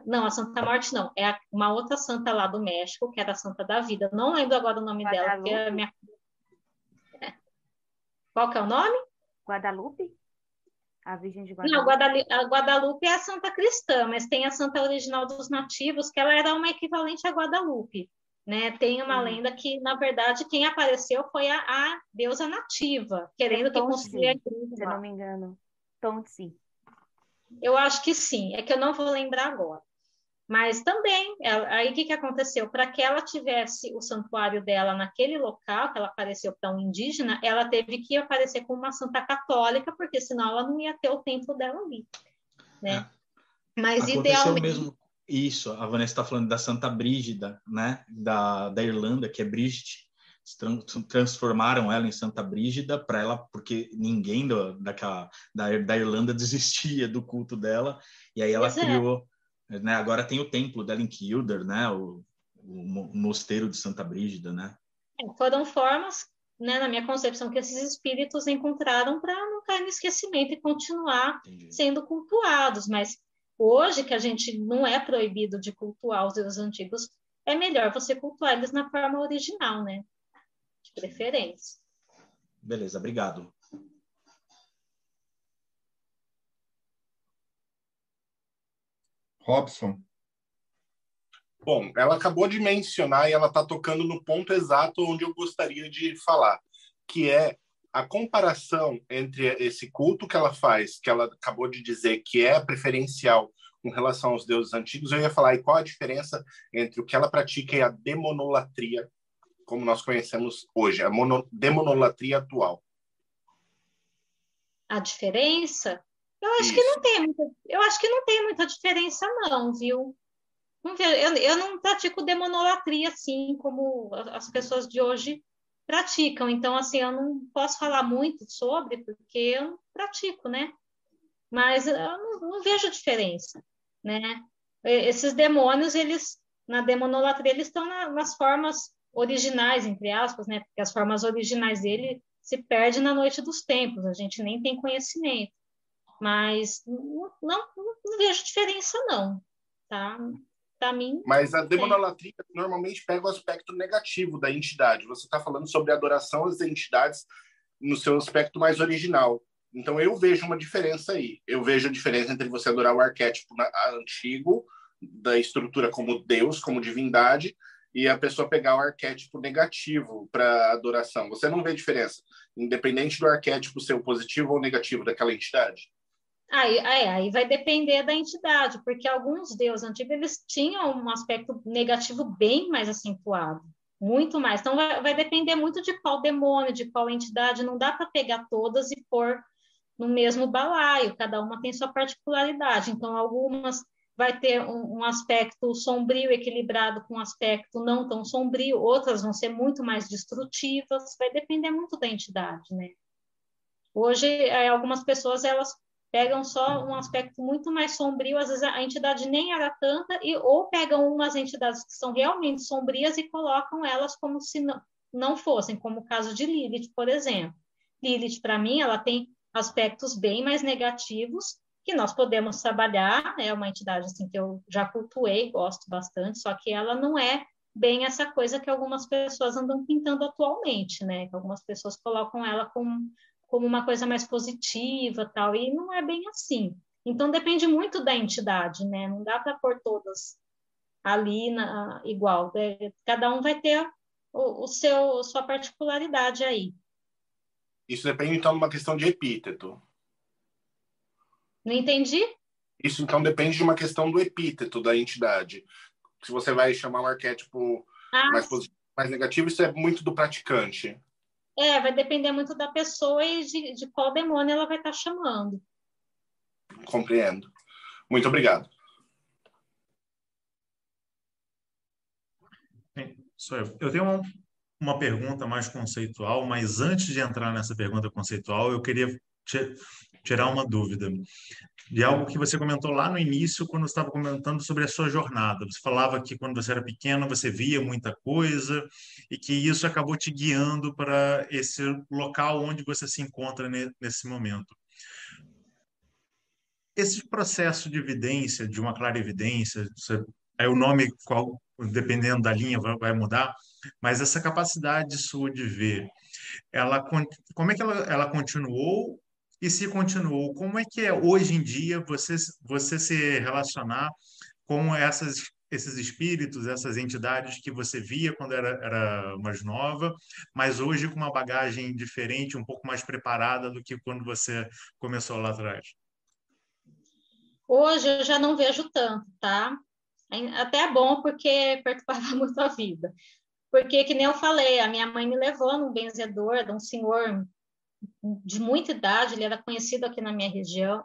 Não, a Santa Morte não, é uma outra santa lá do México, que era a Santa da Vida. Não lembro agora o nome Guadalupe. dela, porque é minha... É. Qual que é o nome? Guadalupe? A Virgem de Guadalupe. Não, Guadalupe, a Guadalupe é a santa cristã, mas tem a santa original dos nativos, que ela era uma equivalente a Guadalupe. Né? Tem uma hum. lenda que, na verdade, quem apareceu foi a, a deusa nativa, querendo é que construir a igreja. Se eu não me engano. Tonsi. Eu acho que sim, é que eu não vou lembrar agora. Mas também, ela, aí o que, que aconteceu? Para que ela tivesse o santuário dela naquele local, que ela apareceu para um indígena, ela teve que aparecer como uma santa católica, porque senão ela não ia ter o templo dela ali. Né? É. Mas Aconteceu idealmente. Mesmo isso, a Vanessa está falando da Santa Brígida, né? Da, da Irlanda, que é Brígide. Transformaram ela em Santa Brígida para ela, porque ninguém do, daquela, da, da Irlanda <laughs> desistia do culto dela, e aí ela pois é. criou. É. Né? Agora tem o templo dela em Kildare, né? O, o mosteiro de Santa Brígida, né? É, foram formas, né, na minha concepção, que esses espíritos encontraram para cair no esquecimento e continuar Entendi. sendo cultuados. Mas hoje, que a gente não é proibido de cultuar os deuses antigos, é melhor você cultuar eles na forma original, né? De preferência. Beleza, obrigado. Robson. Bom, ela acabou de mencionar e ela está tocando no ponto exato onde eu gostaria de falar, que é a comparação entre esse culto que ela faz, que ela acabou de dizer que é preferencial com relação aos deuses antigos, eu ia falar e qual a diferença entre o que ela pratica e a demonolatria, como nós conhecemos hoje, a mono, demonolatria atual. A diferença? Eu acho Isso. que não tem muita, eu acho que não tem muita diferença não, viu? Eu, eu não pratico demonolatria assim como as pessoas de hoje praticam. Então, assim, eu não posso falar muito sobre, porque eu não pratico, né? Mas eu não, não vejo diferença né? Esses demônios, eles na demonolatria, eles estão na, nas formas originais, entre aspas, né? Porque as formas originais dele se perdem na noite dos tempos, a gente nem tem conhecimento. Mas não, não, não vejo diferença, não, tá? Para mim. Mas a demonolatria normalmente pega o aspecto negativo da entidade. Você está falando sobre adoração às entidades no seu aspecto mais original. Então eu vejo uma diferença aí. Eu vejo a diferença entre você adorar o arquétipo antigo da estrutura como Deus, como divindade, e a pessoa pegar o arquétipo negativo para adoração. Você não vê diferença, independente do arquétipo ser positivo ou negativo daquela entidade. Aí, aí, aí, vai depender da entidade, porque alguns deuses antigos eles tinham um aspecto negativo bem mais acentuado, muito mais. Então vai, vai depender muito de qual demônio, de qual entidade. Não dá para pegar todas e pôr no mesmo balaio, cada uma tem sua particularidade. Então, algumas vai ter um, um, aspecto sombrio equilibrado com um aspecto não tão sombrio, outras vão ser muito mais destrutivas, vai depender muito da entidade, né? Hoje, é, algumas pessoas, elas pegam só um aspecto muito mais sombrio, às vezes a entidade nem era tanta, e, ou pegam umas entidades que são realmente sombrias e colocam elas como se não, não fossem, como o caso de Lilith, por exemplo. Lilith, para mim, ela tem aspectos bem mais negativos que nós podemos trabalhar, é uma entidade assim que eu já cultuei, gosto bastante, só que ela não é bem essa coisa que algumas pessoas andam pintando atualmente, né? Que algumas pessoas colocam ela como, como uma coisa mais positiva, tal, e não é bem assim. Então depende muito da entidade, né? Não dá para pôr todas ali na, igual. Né? Cada um vai ter o, o seu sua particularidade aí. Isso depende, então, de uma questão de epíteto. Não entendi? Isso, então, depende de uma questão do epíteto da entidade. Se você vai chamar um arquétipo ah, mais positivo, mais negativo, isso é muito do praticante. É, vai depender muito da pessoa e de, de qual demônio ela vai estar chamando. Compreendo. Muito obrigado. Sou eu. Eu tenho um, uma pergunta mais conceitual, mas antes de entrar nessa pergunta conceitual, eu queria tirar uma dúvida de algo que você comentou lá no início, quando estava comentando sobre a sua jornada. Você falava que quando você era pequeno você via muita coisa e que isso acabou te guiando para esse local onde você se encontra nesse momento. Esse processo de evidência, de uma clara evidência, é o nome qual, dependendo da linha vai mudar, mas essa capacidade sua de ver, ela como é que ela, ela continuou e se continuou, como é que é hoje em dia você você se relacionar com essas esses espíritos, essas entidades que você via quando era, era mais nova, mas hoje com uma bagagem diferente, um pouco mais preparada do que quando você começou lá atrás? Hoje eu já não vejo tanto, tá? Até é bom porque perturbava <laughs> muito a vida. Porque, que nem eu falei, a minha mãe me levou num benzedor de um senhor de muita idade, ele era conhecido aqui na minha região,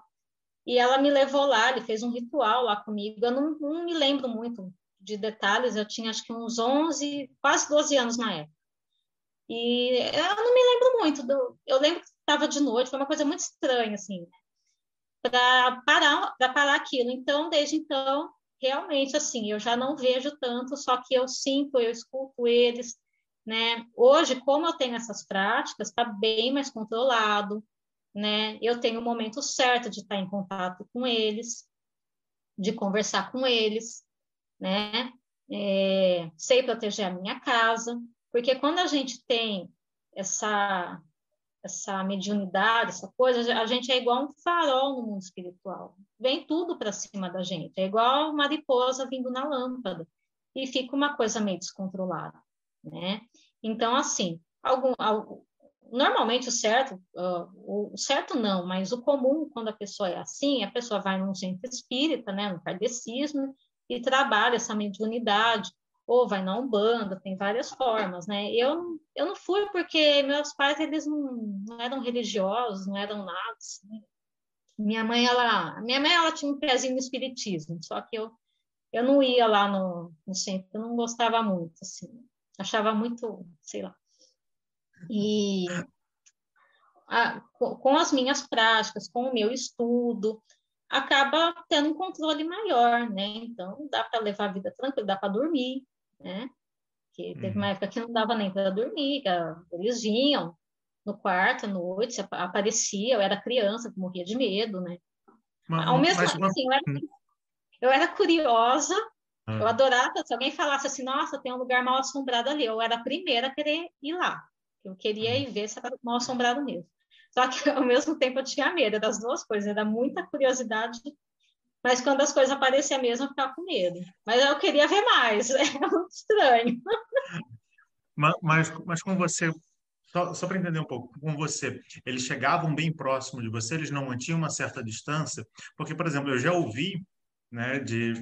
e ela me levou lá, ele fez um ritual lá comigo. Eu não, não me lembro muito de detalhes, eu tinha acho que uns 11, quase 12 anos na época. E eu não me lembro muito, do, eu lembro que estava de noite, foi uma coisa muito estranha, assim, para parar, parar aquilo. Então, desde então, realmente assim, eu já não vejo tanto, só que eu sinto, eu escuto eles, né? Hoje, como eu tenho essas práticas, está bem mais controlado, né? Eu tenho o momento certo de estar em contato com eles, de conversar com eles, né? É, sei proteger a minha casa, porque quando a gente tem essa essa mediunidade, essa coisa, a gente é igual um farol no mundo espiritual. Vem tudo para cima da gente, é igual mariposa vindo na lâmpada e fica uma coisa meio descontrolada, né? Então, assim, algum, algum normalmente o certo, uh, o certo não, mas o comum quando a pessoa é assim, a pessoa vai num centro espírita, né, no kardecismo, e trabalha essa mediunidade, ou vai na Umbanda, tem várias formas, né? Eu, eu não fui porque meus pais, eles não, não eram religiosos, não eram nada, assim. Minha mãe, ela, minha mãe, ela tinha um pezinho no espiritismo, só que eu, eu não ia lá no, no centro, eu não gostava muito, assim, achava muito, sei lá. E a, com as minhas práticas, com o meu estudo, acaba tendo um controle maior, né? Então, dá para levar a vida tranquila, dá para dormir, né? Que teve uma uhum. época que não dava nem para dormir, eles vinham no quarto à noite, aparecia, eu era criança, morria de medo, né? Mas, Ao mesmo tempo, assim, eu era, hum. eu era curiosa, ah. Eu adorava, se alguém falasse assim, nossa, tem um lugar mal assombrado ali, eu era a primeira a querer ir lá. Eu queria ir ver se era mal assombrado mesmo. Só que ao mesmo tempo eu tinha medo das duas coisas, era muita curiosidade, mas quando as coisas apareciam mesmo eu ficava com medo. Mas eu queria ver mais, <laughs> é muito estranho. Mas, mas, mas com você, só, só para entender um pouco, com você, eles chegavam bem próximo de você, eles não mantinham uma certa distância? Porque, por exemplo, eu já ouvi né, de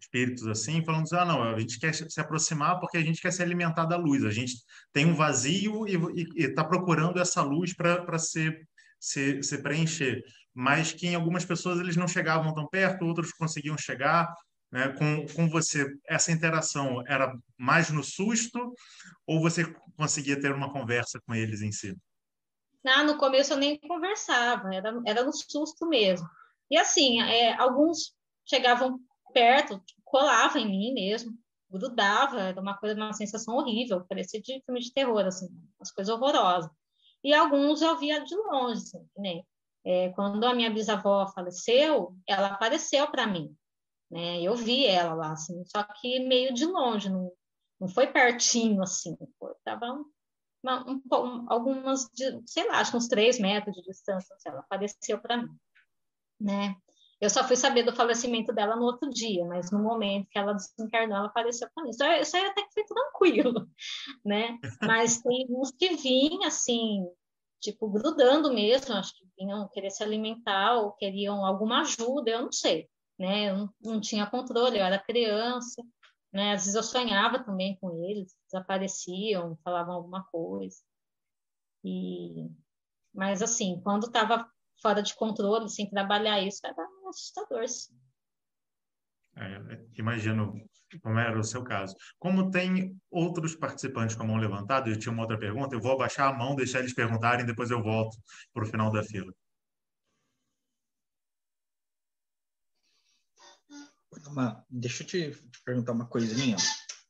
espíritos assim, falando assim, ah, não, a gente quer se aproximar porque a gente quer se alimentar da luz, a gente tem um vazio e está procurando essa luz para se, se, se preencher, mas que em algumas pessoas eles não chegavam tão perto, outros conseguiam chegar, né, com, com você, essa interação era mais no susto ou você conseguia ter uma conversa com eles em si? Não, no começo eu nem conversava, era, era no susto mesmo. E assim, é, alguns chegavam perto, colava em mim mesmo, grudava, era uma coisa, uma sensação horrível, parecia de filme de terror, assim, umas coisas horrorosas. E alguns eu via de longe, assim, né? É, quando a minha bisavó faleceu, ela apareceu para mim, né? Eu vi ela lá, assim, só que meio de longe, não, não foi pertinho, assim, foi, tava uma, um, um, algumas, de, sei lá, acho que uns três metros de distância, assim, ela apareceu para mim, né? Eu só fui saber do falecimento dela no outro dia, mas no momento que ela desencarnou, ela apareceu para mim. Isso, isso aí até que foi tranquilo, <laughs> né? Mas tem uns que vinham, assim, tipo, grudando mesmo, acho que vinham querer se alimentar ou queriam alguma ajuda, eu não sei, né? Eu não, não tinha controle, eu era criança, né? Às vezes eu sonhava também com eles, desapareciam, falavam alguma coisa. E... Mas, assim, quando estava fora de controle, sem trabalhar isso, era assustador. Sim. É, imagino como era o seu caso. Como tem outros participantes com a mão levantada, eu tinha uma outra pergunta, eu vou abaixar a mão, deixar eles perguntarem, depois eu volto para o final da fila. deixa eu te, te perguntar uma coisinha.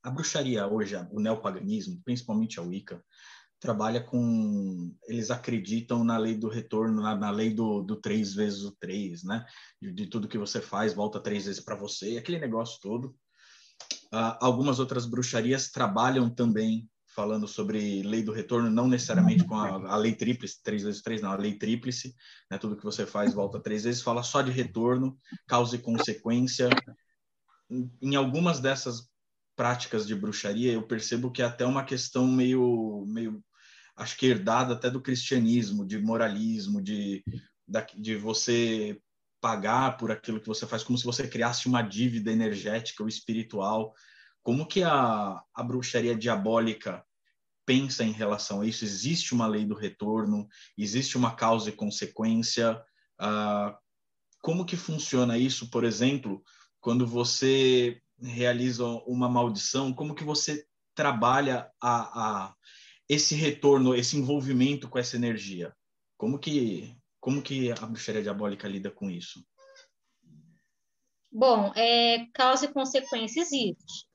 A bruxaria hoje, o neopaganismo, principalmente a Wicca, trabalha com. Eles acreditam na lei do retorno, na, na lei do, do três vezes o três, né? De, de tudo que você faz, volta três vezes para você, aquele negócio todo. Uh, algumas outras bruxarias trabalham também falando sobre lei do retorno, não necessariamente com a, a lei tríplice, três vezes três, não, a lei tríplice, né? Tudo que você faz volta três vezes, fala só de retorno, causa e consequência. Em algumas dessas práticas de bruxaria, eu percebo que é até uma questão meio, meio acho que herdada até do cristianismo, de moralismo, de, de você pagar por aquilo que você faz, como se você criasse uma dívida energética ou espiritual. Como que a, a bruxaria diabólica pensa em relação a isso? Existe uma lei do retorno? Existe uma causa e consequência? Uh, como que funciona isso, por exemplo, quando você realiza uma maldição? Como que você trabalha a, a esse retorno, esse envolvimento com essa energia? Como que como que a bruxaria diabólica lida com isso? Bom, é, causa e consequência existe,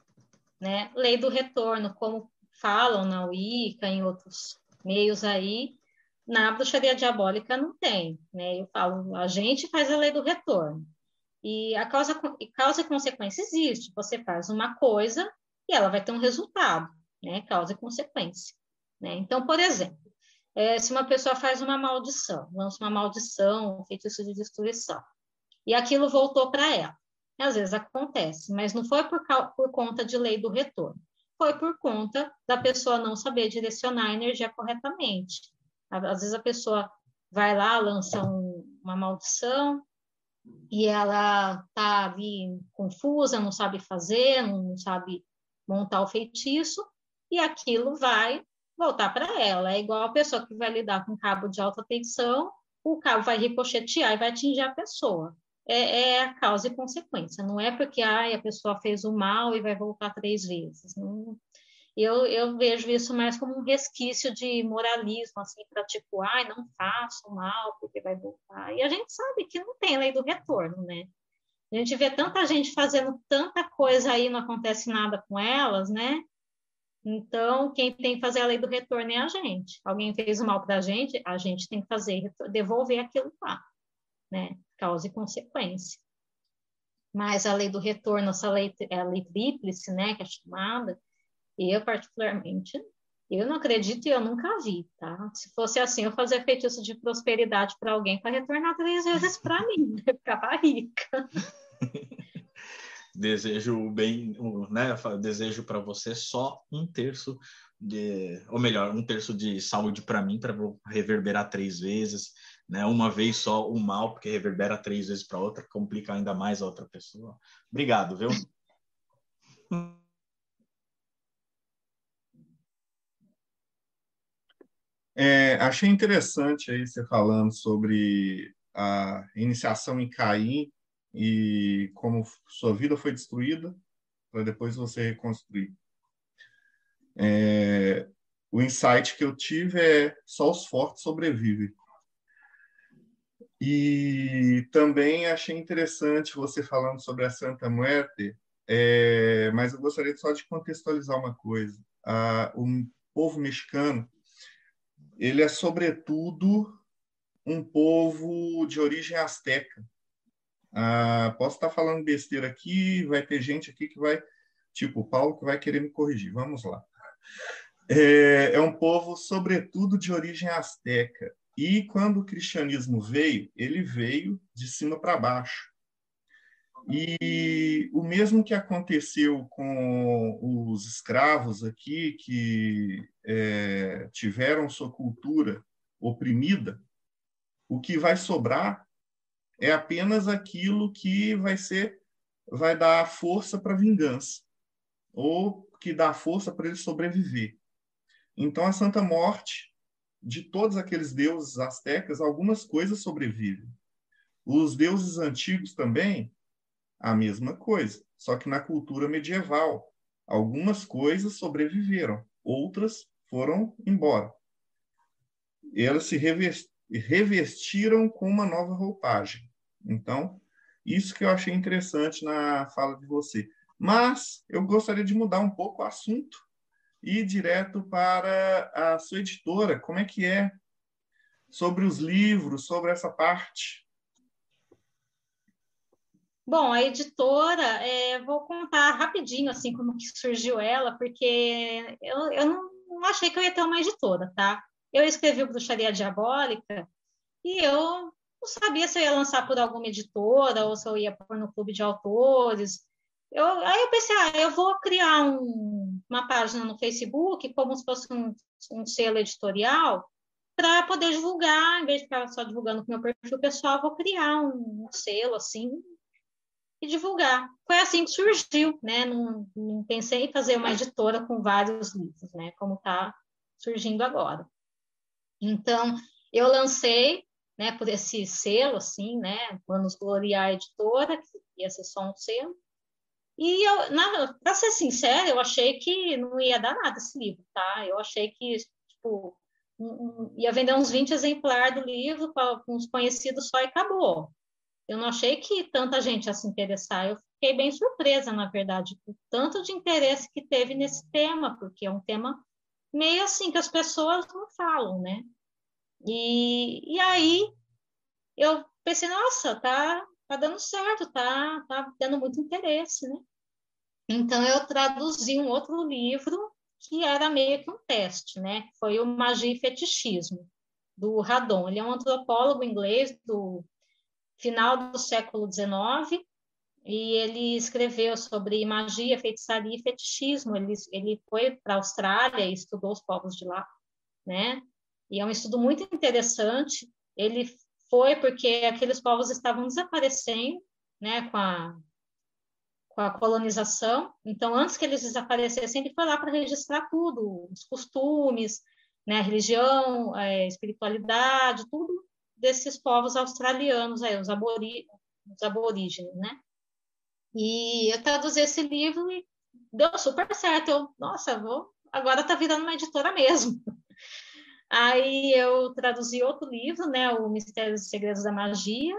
né? Lei do retorno, como falam na Wicca, em outros meios aí, Na bruxaria diabólica não tem, né? Eu falo, a gente faz a lei do retorno. E a causa, causa e consequência existe. Você faz uma coisa e ela vai ter um resultado, né? Causa e consequência. Né? Então, por exemplo, é, se uma pessoa faz uma maldição, lança uma maldição, um feitiço de destruição, e aquilo voltou para ela. Às vezes acontece, mas não foi por, por conta de lei do retorno, foi por conta da pessoa não saber direcionar a energia corretamente. Às vezes a pessoa vai lá, lança um, uma maldição, e ela está ali confusa, não sabe fazer, não sabe montar o feitiço, e aquilo vai voltar para ela. É igual a pessoa que vai lidar com cabo de alta tensão, o cabo vai ricochetear e vai atingir a pessoa. É, é a causa e consequência, não é porque ai, a pessoa fez o mal e vai voltar três vezes. Não, eu, eu vejo isso mais como um resquício de moralismo, assim, para tipo, ai, não faço mal porque vai voltar. E a gente sabe que não tem lei do retorno, né? A gente vê tanta gente fazendo tanta coisa aí, não acontece nada com elas, né? Então, quem tem que fazer a lei do retorno é a gente. Alguém fez o mal para a gente, a gente tem que fazer, devolver aquilo lá, né? Causa e consequência. Mas a lei do retorno, essa lei, é a lei tríplice, né, que é chamada, eu, particularmente, eu não acredito e eu nunca vi, tá? Se fosse assim, eu fazia feitiço de prosperidade para alguém para retornar três vezes para mim, <laughs> eu ficava rica. <laughs> desejo bem, né? Desejo para você só um terço de, ou melhor, um terço de saúde para mim para reverberar três vezes, né? Uma vez só o mal, porque reverbera três vezes para outra, complica ainda mais a outra pessoa. Obrigado, viu? É, achei interessante aí você falando sobre a iniciação em Caim e como sua vida foi destruída para depois você reconstruir. É, o insight que eu tive é só os fortes sobrevivem. E também achei interessante você falando sobre a Santa Muerte, é, mas eu gostaria só de contextualizar uma coisa. Ah, o povo mexicano ele é, sobretudo, um povo de origem asteca. Ah, posso estar falando besteira aqui, vai ter gente aqui que vai, tipo o Paulo, que vai querer me corrigir. Vamos lá. É, é um povo, sobretudo, de origem asteca. E quando o cristianismo veio, ele veio de cima para baixo. E o mesmo que aconteceu com os escravos aqui, que é, tiveram sua cultura oprimida, o que vai sobrar é apenas aquilo que vai ser, vai dar força para vingança, ou que dá força para ele sobreviver. Então, a Santa Morte, de todos aqueles deuses astecas, algumas coisas sobrevivem. Os deuses antigos também, a mesma coisa, só que na cultura medieval. Algumas coisas sobreviveram, outras foram embora. Elas se revestiram com uma nova roupagem. Então, isso que eu achei interessante na fala de você. Mas eu gostaria de mudar um pouco o assunto e ir direto para a sua editora. Como é que é sobre os livros, sobre essa parte? Bom, a editora, é, vou contar rapidinho assim como que surgiu ela, porque eu, eu não, não, achei que eu ia ter uma editora, tá? Eu escrevi o Bruxaria Diabólica e eu não sabia se eu ia lançar por alguma editora ou se eu ia pôr no clube de autores. Eu, aí eu pensei, ah, eu vou criar um, uma página no Facebook, como se fosse um, um selo editorial, para poder divulgar, em vez de ficar só divulgando com meu perfil pessoal, vou criar um, um selo assim, e divulgar. Foi assim que surgiu, né? Não, não pensei em fazer uma editora com vários livros, né? Como está surgindo agora. Então, eu lancei, né, por esse selo, assim, né, Manos Gloriar Editora, que ia ser só um selo, e para ser sincera, eu achei que não ia dar nada esse livro, tá? Eu achei que, tipo, ia vender uns 20 exemplares do livro para uns conhecidos só e acabou. Eu não achei que tanta gente ia se interessar. Eu fiquei bem surpresa, na verdade, por tanto de interesse que teve nesse tema, porque é um tema meio assim que as pessoas não falam, né? E, e aí eu pensei, nossa, tá, tá dando certo, tá, tá tendo muito interesse, né? Então eu traduzi um outro livro que era meio que um teste, né? Foi o Magia e Fetichismo do Radon. Ele é um antropólogo inglês do final do século XIX e ele escreveu sobre magia, feitiçaria e fetichismo. Ele, ele foi para a Austrália e estudou os povos de lá, né? E é um estudo muito interessante. Ele foi porque aqueles povos estavam desaparecendo, né, com a, com a colonização. Então, antes que eles desaparecessem, ele foi lá para registrar tudo, os costumes, né, religião, a espiritualidade, tudo desses povos australianos, aí, os, abori os aborígenes, né? E eu traduzi esse livro e deu super certo. Eu, nossa, vou, agora está virando uma editora mesmo. Aí eu traduzi outro livro, né, o Mistérios e Segredos da Magia,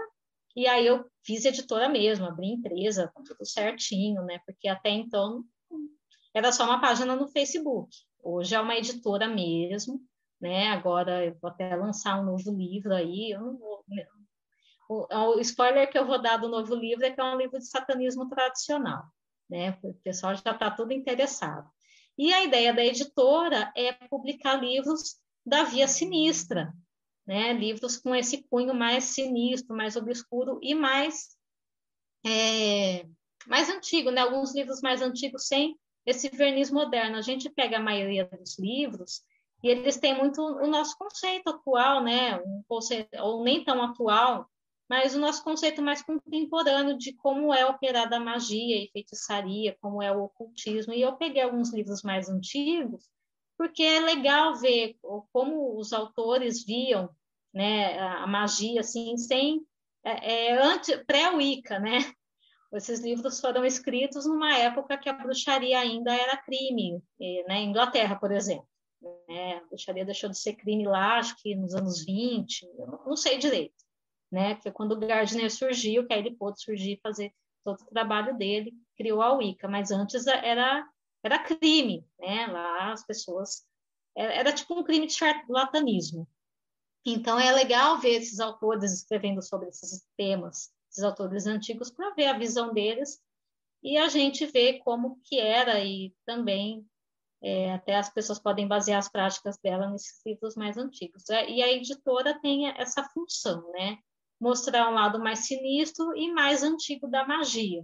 e aí eu fiz editora mesmo, abri empresa, com tudo certinho, né, porque até então era só uma página no Facebook. Hoje é uma editora mesmo, né, agora eu vou até lançar um novo livro aí, eu não vou... Né, o, o spoiler que eu vou dar do novo livro é que é um livro de satanismo tradicional, né, o pessoal já está tudo interessado. E a ideia da editora é publicar livros da Via Sinistra, né? livros com esse cunho mais sinistro, mais obscuro e mais é, mais antigo, né? alguns livros mais antigos sem esse verniz moderno. A gente pega a maioria dos livros e eles têm muito o nosso conceito atual, né? um conceito, ou nem tão atual, mas o nosso conceito mais contemporâneo de como é operada a magia e feitiçaria, como é o ocultismo. E eu peguei alguns livros mais antigos porque é legal ver como os autores viam né, a magia assim, sem é, é pré-Wicca, né? Esses livros foram escritos numa época que a bruxaria ainda era crime, né? Inglaterra, por exemplo. Né? A bruxaria deixou de ser crime lá, acho que nos anos 20, não sei direito, né? Foi quando o Gardner surgiu, que aí ele pôde surgir fazer todo o trabalho dele, criou a Wicca, mas antes era era crime, né? Lá as pessoas era, era tipo um crime de charlatanismo. Então é legal ver esses autores escrevendo sobre esses temas, esses autores antigos, para ver a visão deles e a gente ver como que era e também é, até as pessoas podem basear as práticas dela nesses livros mais antigos. É, e a editora tem essa função, né? Mostrar um lado mais sinistro e mais antigo da magia.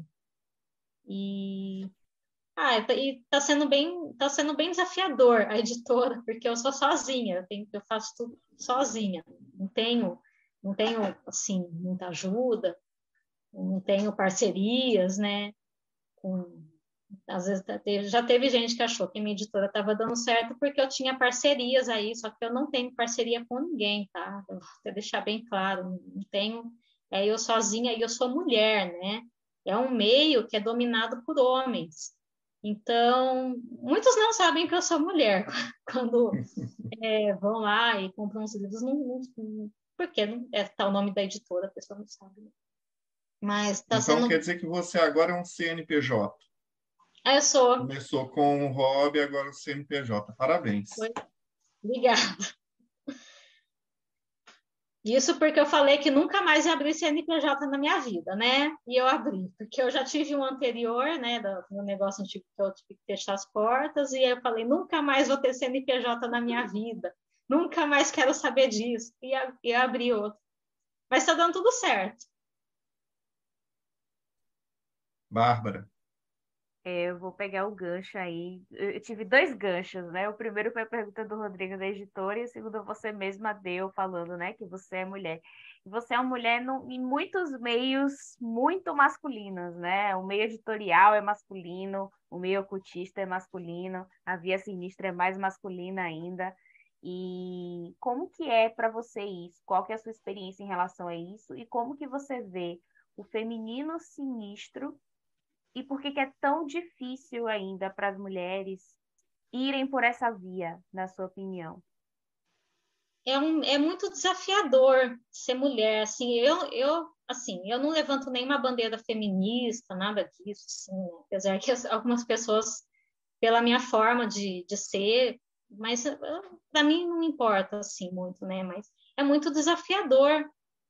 E ah, e tá sendo bem, tá sendo bem desafiador a editora, porque eu sou sozinha, eu, tenho, eu faço tudo sozinha. Não tenho, não tenho assim muita ajuda, não tenho parcerias, né? Com, às vezes já teve gente que achou que minha editora estava dando certo porque eu tinha parcerias aí, só que eu não tenho parceria com ninguém, tá? Eu vou deixar bem claro, não tenho, é eu sozinha e eu sou mulher, né? É um meio que é dominado por homens. Então, muitos não sabem que eu sou mulher <laughs> quando é, vão lá e compram os livros, não, não, porque não é tá o nome da editora, a pessoa não sabe. Mas tá então sendo... quer dizer que você agora é um CNPJ? Ah, eu sou. Começou com um hobby, agora o CNPJ. Parabéns. Foi. Obrigada. Isso porque eu falei que nunca mais ia abrir CNPJ na minha vida, né? E eu abri, porque eu já tive um anterior, né, do, do negócio antigo que eu tive que fechar as portas, e eu falei, nunca mais vou ter CNPJ na minha vida, nunca mais quero saber disso, e, e abri outro. Mas está dando tudo certo. Bárbara. É, eu vou pegar o gancho aí. Eu tive dois ganchos, né? O primeiro foi a pergunta do Rodrigo da editora, e o segundo você mesma deu, falando, né, que você é mulher. Você é uma mulher no, em muitos meios muito masculinos, né? O meio editorial é masculino, o meio ocultista é masculino, a via sinistra é mais masculina ainda. E como que é para você isso? Qual que é a sua experiência em relação a isso? E como que você vê o feminino sinistro e por que, que é tão difícil ainda para as mulheres irem por essa via, na sua opinião? É, um, é muito desafiador ser mulher. Assim, eu, eu, assim, eu não levanto nenhuma bandeira feminista, nada disso. Assim? Apesar que algumas pessoas, pela minha forma de, de ser, mas para mim não importa assim muito, né? Mas é muito desafiador,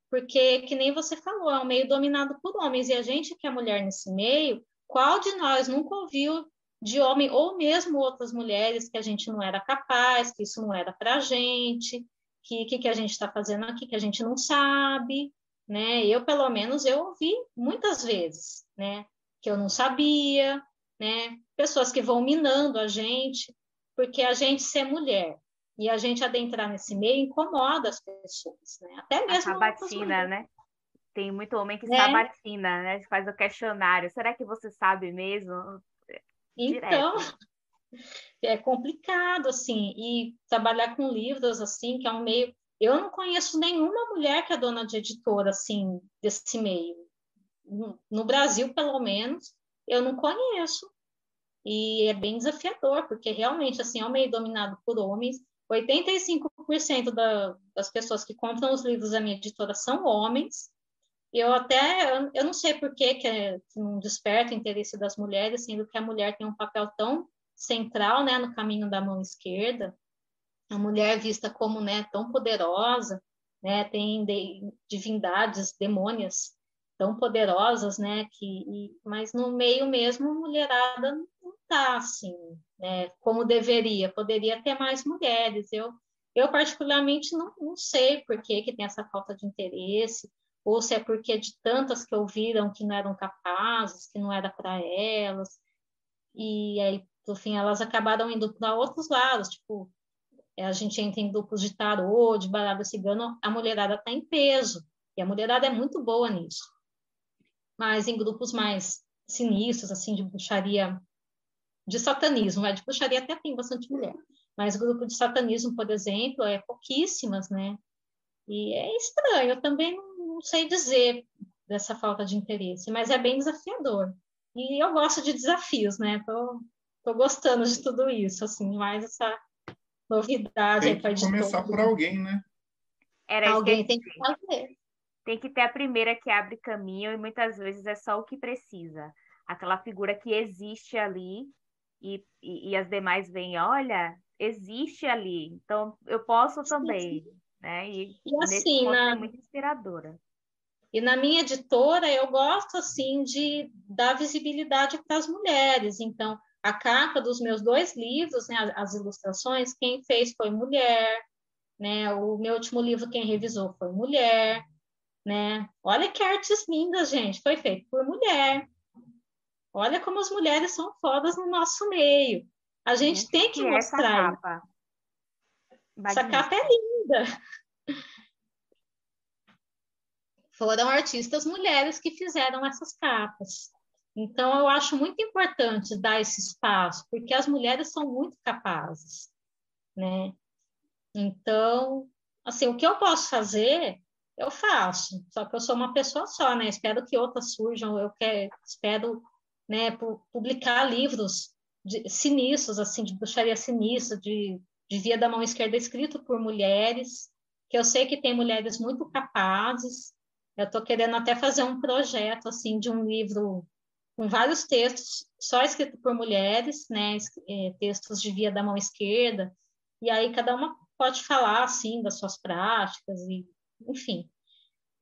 porque, que nem você falou, é um meio dominado por homens, e a gente que é mulher nesse meio, qual de nós nunca ouviu de homem, ou mesmo outras mulheres, que a gente não era capaz, que isso não era para a gente, que o que, que a gente está fazendo aqui, que a gente não sabe, né? Eu, pelo menos, eu ouvi muitas vezes, né? Que eu não sabia, né? Pessoas que vão minando a gente, porque a gente ser mulher e a gente adentrar nesse meio incomoda as pessoas, né? Até mesmo a sabatina, né? Tem muito homem que é. sabatina, né? Faz o questionário. Será que você sabe mesmo? Então, <laughs> é complicado, assim, e trabalhar com livros, assim, que é um meio... Eu não conheço nenhuma mulher que é dona de editora, assim, desse meio. No Brasil, pelo menos, eu não conheço. E é bem desafiador, porque realmente, assim, é um meio dominado por homens. 85% da, das pessoas que compram os livros da minha editora são homens, eu até, eu não sei por que, é, que não desperta o interesse das mulheres, sendo que a mulher tem um papel tão central, né, no caminho da mão esquerda, a mulher vista como, né, tão poderosa, né, tem de, divindades, demônias tão poderosas, né, que, e, mas no meio mesmo, mulherada não tá assim, né, como deveria, poderia ter mais mulheres, eu, eu particularmente não, não sei por que, que tem essa falta de interesse, ou se é porque de tantas que ouviram que não eram capazes, que não era para elas, e aí, no fim, elas acabaram indo para outros lados, tipo, a gente entra em grupos de tarô, de baralho cigano, a mulherada está em peso, e a mulherada é muito boa nisso. Mas em grupos mais sinistros, assim, de bruxaria, de satanismo, né? de bruxaria até tem bastante mulher, mas grupo de satanismo, por exemplo, é pouquíssimas, né? E é estranho, eu também não não sei dizer dessa falta de interesse, mas é bem desafiador. E eu gosto de desafios, né? Tô, tô gostando de tudo isso, assim, mais essa novidade. Tem que começar por alguém, né? Era alguém tem que fazer. Tem que ter a primeira que abre caminho e muitas vezes é só o que precisa. Aquela figura que existe ali e, e, e as demais vêm, olha, existe ali, então eu posso também. Sim. Né? E, e assim, na... é muito inspiradora. E na minha editora, eu gosto, assim, de dar visibilidade para as mulheres. Então, a capa dos meus dois livros, né, as ilustrações, quem fez foi mulher, né? O meu último livro, quem revisou foi mulher, né? Olha que artes lindas, gente, foi feito por mulher. Olha como as mulheres são fodas no nosso meio. A gente tem que mostrar. Essa capa? essa capa é linda foram artistas mulheres que fizeram essas capas. Então, eu acho muito importante dar esse espaço, porque as mulheres são muito capazes, né? Então, assim, o que eu posso fazer, eu faço. Só que eu sou uma pessoa só, né? Espero que outras surjam. Eu quero, espero, né, publicar livros de, sinistros, assim, de bruxaria sinistra, de, de via da mão esquerda escrito por mulheres, que eu sei que tem mulheres muito capazes, eu estou querendo até fazer um projeto assim de um livro com vários textos só escrito por mulheres, né, é, textos de via da mão esquerda, e aí cada uma pode falar assim das suas práticas e, enfim,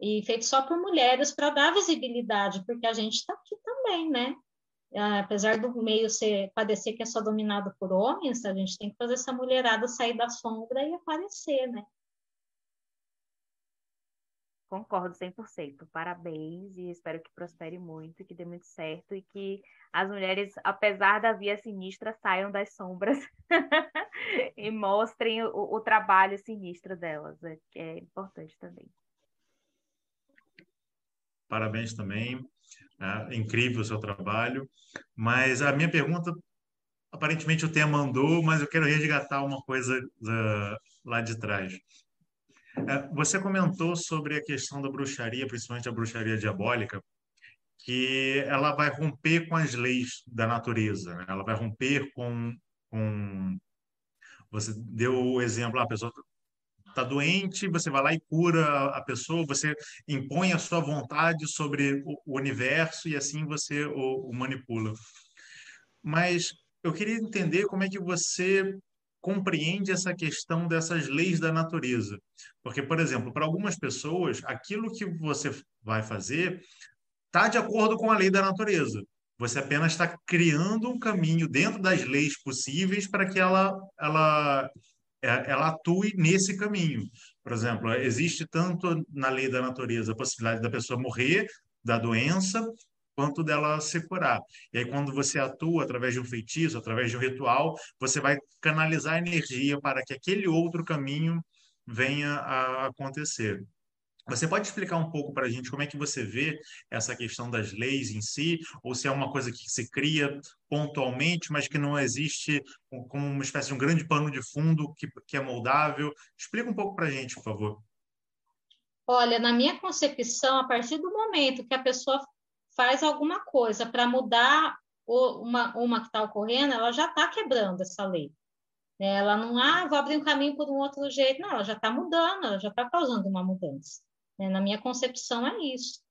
e feito só por mulheres para dar visibilidade, porque a gente está aqui também, né? Apesar do meio ser parecer que é só dominado por homens, a gente tem que fazer essa mulherada sair da sombra e aparecer, né? Concordo 100%. Parabéns e espero que prospere muito, que dê muito certo e que as mulheres, apesar da via sinistra, saiam das sombras <laughs> e mostrem o, o, trabalho sinistro delas, é, que é importante também. Parabéns também. É incrível o seu trabalho. Mas a minha pergunta, aparentemente o tema andou, mas eu quero resgatar uma coisa uh, lá de trás. É, você comentou sobre a questão da bruxaria, principalmente a bruxaria diabólica, que ela vai romper com as leis da natureza, né? ela vai romper com, com... Você deu o exemplo, a pessoa está doente, você vai lá e cura a pessoa, você impõe a sua vontade sobre o universo e assim você o, o manipula. Mas eu queria entender como é que você compreende essa questão dessas leis da natureza. Porque, por exemplo, para algumas pessoas, aquilo que você vai fazer está de acordo com a lei da natureza. Você apenas está criando um caminho dentro das leis possíveis para que ela, ela, é, ela atue nesse caminho. Por exemplo, existe tanto na lei da natureza a possibilidade da pessoa morrer da doença, quanto dela se curar. E aí, quando você atua através de um feitiço, através de um ritual, você vai canalizar energia para que aquele outro caminho venha a acontecer. Você pode explicar um pouco para a gente como é que você vê essa questão das leis em si, ou se é uma coisa que se cria pontualmente, mas que não existe como uma espécie de um grande pano de fundo que, que é moldável? Explica um pouco para a gente, por favor. Olha, na minha concepção, a partir do momento que a pessoa faz alguma coisa para mudar uma, uma que está ocorrendo, ela já está quebrando essa lei. Né? Ela não, ah, vou abrir um caminho por um outro jeito. Não, ela já está mudando, ela já está causando uma mudança. Né? Na minha concepção, é isso.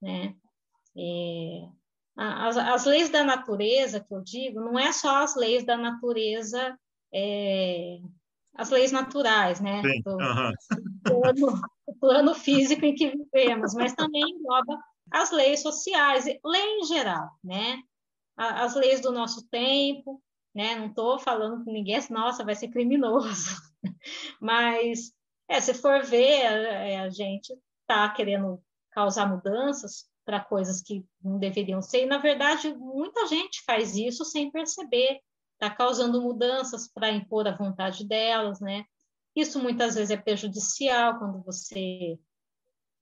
Né? É, as, as, leis da natureza, que eu digo, não é só as leis da natureza, é, as leis naturais, né? Sim, do, plano, do plano físico em que vivemos, mas também engloba as leis sociais, lei em geral, né? As leis do nosso tempo, né? Não estou falando com ninguém, nossa, vai ser criminoso, <laughs> mas é, se for ver, a, é, gente está querendo causar mudanças para coisas que não deveriam ser, e na verdade muita gente faz isso sem perceber, está causando mudanças para impor a vontade delas, né? Isso muitas vezes é prejudicial quando você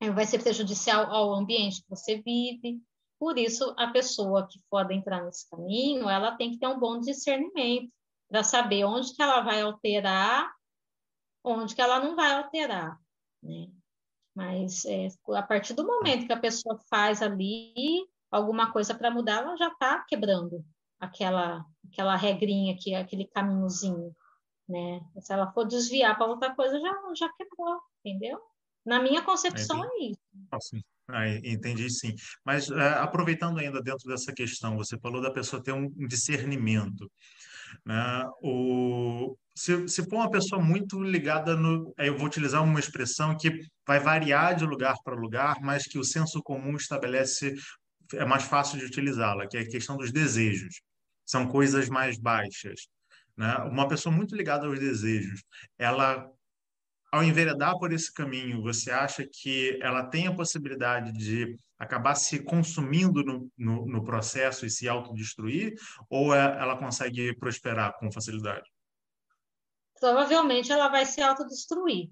vai ser prejudicial ao ambiente que você vive. Por isso, a pessoa que for adentrar nesse caminho, ela tem que ter um bom discernimento para saber onde que ela vai alterar, onde que ela não vai alterar, né? Mas é, a partir do momento que a pessoa faz ali alguma coisa para mudar, ela já está quebrando aquela aquela regrinha aqui, aquele caminhozinho, né? Se ela for desviar para outra coisa, já já quebrou, entendeu? Na minha concepção é isso. Ah, ah, entendi sim. Mas é, aproveitando ainda dentro dessa questão, você falou da pessoa ter um discernimento. Né? O, se, se for uma pessoa muito ligada no. Eu vou utilizar uma expressão que vai variar de lugar para lugar, mas que o senso comum estabelece, é mais fácil de utilizá-la, que é a questão dos desejos. São coisas mais baixas. Né? Uma pessoa muito ligada aos desejos, ela ao enveredar por esse caminho, você acha que ela tem a possibilidade de acabar se consumindo no, no, no processo e se autodestruir? Ou é, ela consegue prosperar com facilidade? Provavelmente ela vai se autodestruir.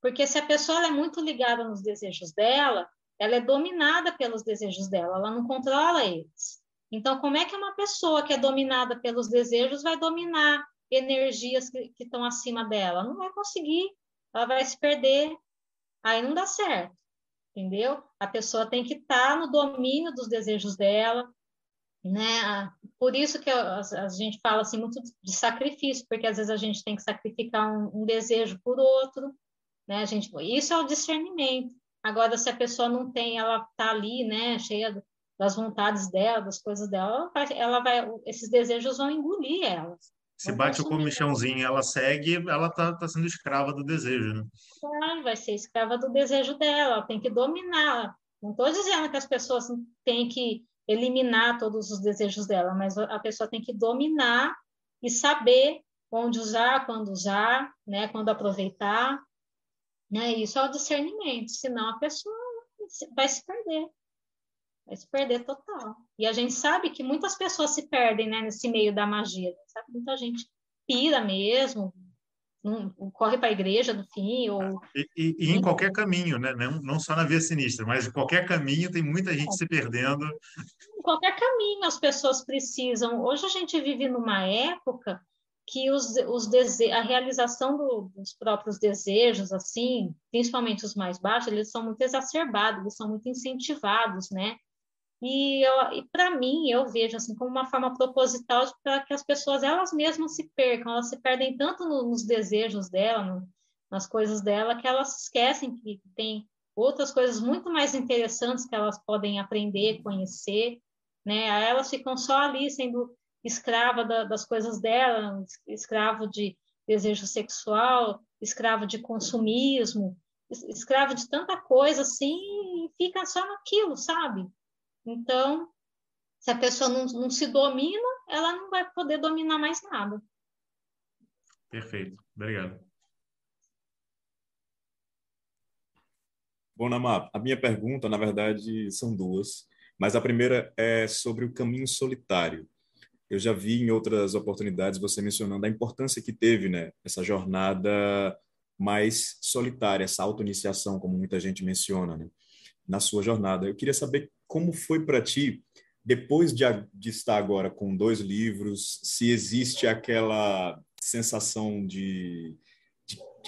Porque se a pessoa é muito ligada nos desejos dela, ela é dominada pelos desejos dela, ela não controla eles. Então, como é que uma pessoa que é dominada pelos desejos vai dominar energias que, que estão acima dela? Não vai conseguir ela vai se perder, aí não dá certo, entendeu? A pessoa tem que estar tá no domínio dos desejos dela, né? Por isso que a, a, gente fala assim muito de sacrifício, porque às vezes a gente tem que sacrificar um, um desejo por outro, né? A gente, isso é o discernimento. Agora, se a pessoa não tem, ela tá ali, né, cheia das vontades dela, das coisas dela, ela vai, esses desejos vão engolir ela. Se bate o comichãozinho ela segue, ela tá, tá sendo escrava do desejo, né? Vai, vai ser escrava do desejo dela, ela tem que dominar. Não estou dizendo que as pessoas têm que eliminar todos os desejos dela, mas a pessoa tem que dominar e saber onde usar, quando usar, né, quando aproveitar, né? Isso é o discernimento, senão a pessoa vai se perder. Vai se perder total. E a gente sabe que muitas pessoas se perdem né, nesse meio da magia. Sabe? Muita gente pira mesmo, um, corre para a igreja no fim. Ou... E, e, e, em qualquer caminho, né? Não, não só na via sinistra, mas em qualquer caminho tem muita gente é. se perdendo. Em qualquer caminho as pessoas precisam. Hoje a gente vive numa época que os, os dese... a realização do, dos próprios desejos, assim, principalmente os mais baixos, eles são muito exacerbados, eles são muito incentivados, né? E, e para mim, eu vejo assim como uma forma proposital para que as pessoas elas mesmas se percam, elas se perdem tanto no, nos desejos dela, no, nas coisas dela, que elas esquecem que tem outras coisas muito mais interessantes que elas podem aprender, conhecer, né? Elas ficam só ali sendo escrava da, das coisas dela, escravo de, desejo sexual, escravo de consumismo, escravo de tanta coisa assim, e fica só naquilo, sabe? Então, se a pessoa não, não se domina, ela não vai poder dominar mais nada. Perfeito, obrigado. Bom, Namá, a minha pergunta, na verdade, são duas, mas a primeira é sobre o caminho solitário. Eu já vi em outras oportunidades você mencionando a importância que teve, né, essa jornada mais solitária, essa auto-iniciação, como muita gente menciona, né, na sua jornada. Eu queria saber como foi para ti, depois de, de estar agora com dois livros, se existe aquela sensação de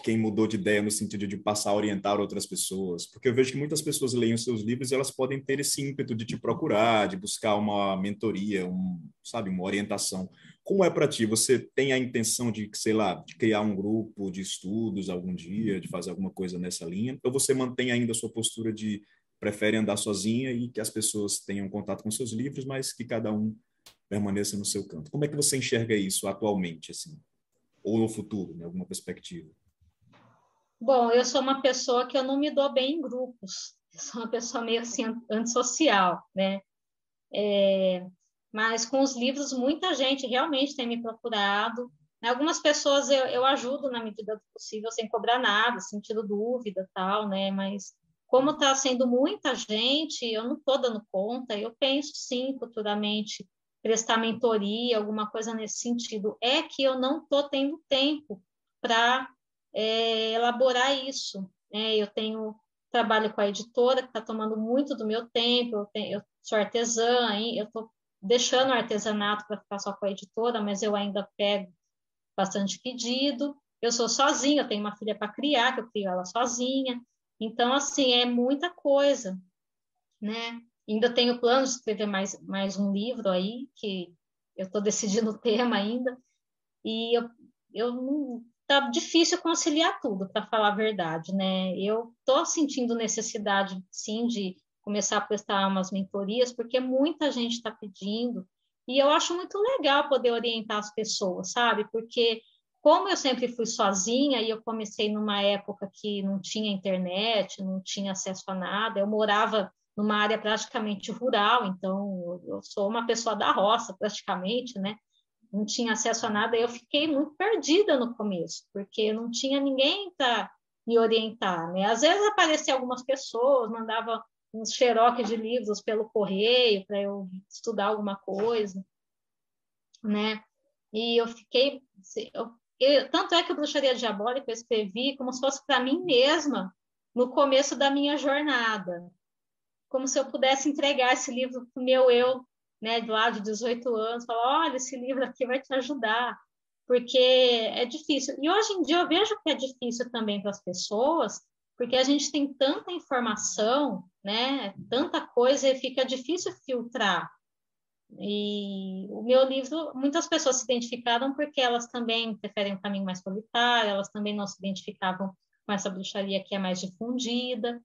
quem mudou de ideia no sentido de passar a orientar outras pessoas, porque eu vejo que muitas pessoas leem os seus livros e elas podem ter esse ímpeto de te procurar, de buscar uma mentoria, um, sabe, uma orientação. Como é para ti? Você tem a intenção de, sei lá, de criar um grupo de estudos algum dia, de fazer alguma coisa nessa linha? Ou você mantém ainda a sua postura de prefere andar sozinha e que as pessoas tenham contato com seus livros, mas que cada um permaneça no seu canto? Como é que você enxerga isso atualmente, assim? Ou no futuro, né? alguma perspectiva? Bom, eu sou uma pessoa que eu não me dou bem em grupos. Eu sou uma pessoa meio assim antissocial, né? É, mas com os livros, muita gente realmente tem me procurado. Algumas pessoas eu, eu ajudo na medida do possível, sem cobrar nada, sentindo dúvida tal, né? Mas como está sendo muita gente, eu não estou dando conta. Eu penso sim, futuramente, prestar mentoria, alguma coisa nesse sentido. É que eu não estou tendo tempo para é, elaborar isso. Né? Eu tenho trabalho com a editora que está tomando muito do meu tempo. Eu, tenho, eu sou artesã, hein? eu estou deixando o artesanato para ficar só com a editora, mas eu ainda pego bastante pedido. Eu sou sozinha, eu tenho uma filha para criar, que eu crio ela sozinha. Então, assim, é muita coisa, né? Ainda tenho planos de escrever mais, mais um livro aí, que eu estou <laughs> decidindo o tema ainda, e eu, eu tá difícil conciliar tudo, para falar a verdade, né? Eu tô sentindo necessidade, sim, de começar a prestar umas mentorias, porque muita gente está pedindo, e eu acho muito legal poder orientar as pessoas, sabe? Porque como eu sempre fui sozinha e eu comecei numa época que não tinha internet, não tinha acesso a nada, eu morava numa área praticamente rural, então eu sou uma pessoa da roça praticamente, né? não tinha acesso a nada, eu fiquei muito perdida no começo, porque não tinha ninguém para me orientar, né? Às vezes apareciam algumas pessoas, mandava uns xerox de livros pelo correio para eu estudar alguma coisa, né? E eu fiquei, eu, eu, tanto é que o Bruxaria Diabólica eu escrevi como se fosse para mim mesma no começo da minha jornada, como se eu pudesse entregar esse livro para o meu eu né, do lado de 18 anos, falar, olha, esse livro aqui vai te ajudar, porque é difícil. E hoje em dia eu vejo que é difícil também para as pessoas, porque a gente tem tanta informação, né, tanta coisa, e fica difícil filtrar. E o meu livro, muitas pessoas se identificaram porque elas também preferem um caminho mais solitário, elas também não se identificavam com essa bruxaria que é mais difundida,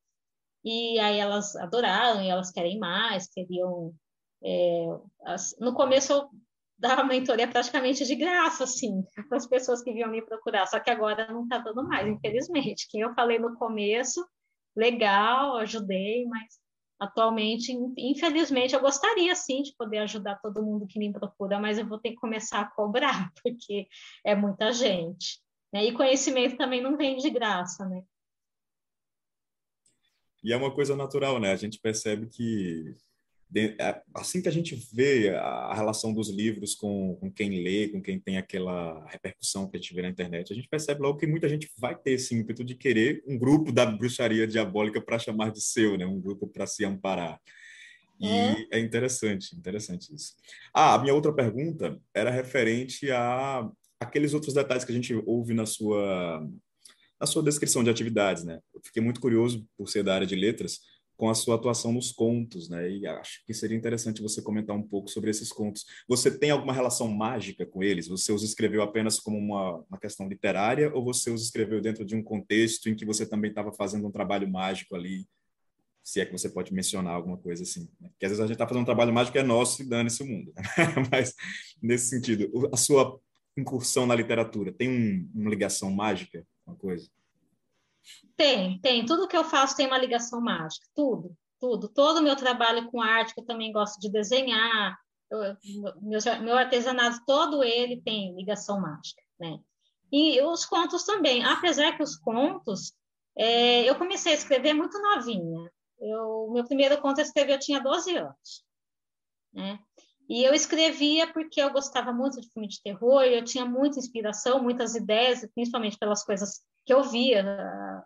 e aí elas adoraram, e elas querem mais, queriam é, as, no começo eu dava mentoria praticamente de graça, assim, para as pessoas que vinham me procurar, só que agora não está dando mais, infelizmente. Quem eu falei no começo, legal, ajudei, mas atualmente, infelizmente, eu gostaria sim de poder ajudar todo mundo que me procura, mas eu vou ter que começar a cobrar, <laughs> porque é muita gente. Né? E conhecimento também não vem de graça, né? E é uma coisa natural, né? A gente percebe que assim que a gente vê a relação dos livros com, com, quem lê, com quem tem aquela repercussão que a gente vê na internet, a gente percebe logo que muita gente vai ter esse ímpeto de querer um grupo da bruxaria diabólica para chamar de seu, né? um grupo para se amparar. E é. é interessante, interessante isso. Ah, a minha outra pergunta era referente a aqueles outros detalhes que a gente ouve na sua na sua descrição de atividades, né? Eu fiquei muito curioso por ser da área de letras, com a sua atuação nos contos, né? E acho que seria interessante você comentar um pouco sobre esses contos. Você tem alguma relação mágica com eles? Você os escreveu apenas como uma, uma questão literária ou você os escreveu dentro de um contexto em que você também estava fazendo um trabalho mágico ali? Se é que você pode mencionar alguma coisa assim. Né? Porque às vezes a gente está fazendo um trabalho mágico que é nosso e dane-se o mundo. Né? <laughs> Mas, nesse sentido, a sua incursão na literatura? Tem um, uma ligação mágica, uma coisa? Tem, tem. Tudo que eu faço tem uma ligação mágica. Tudo, tudo. Todo o meu trabalho com arte, que eu também gosto de desenhar, eu, meu, meu artesanato, todo ele tem ligação mágica, né? E os contos também. Apesar que os contos, é, eu comecei a escrever muito novinha. Eu, meu primeiro conto eu escrevi, eu tinha 12 anos. Né? E eu escrevia porque eu gostava muito de filme de terror, eu tinha muita inspiração, muitas ideias, principalmente pelas coisas que eu via,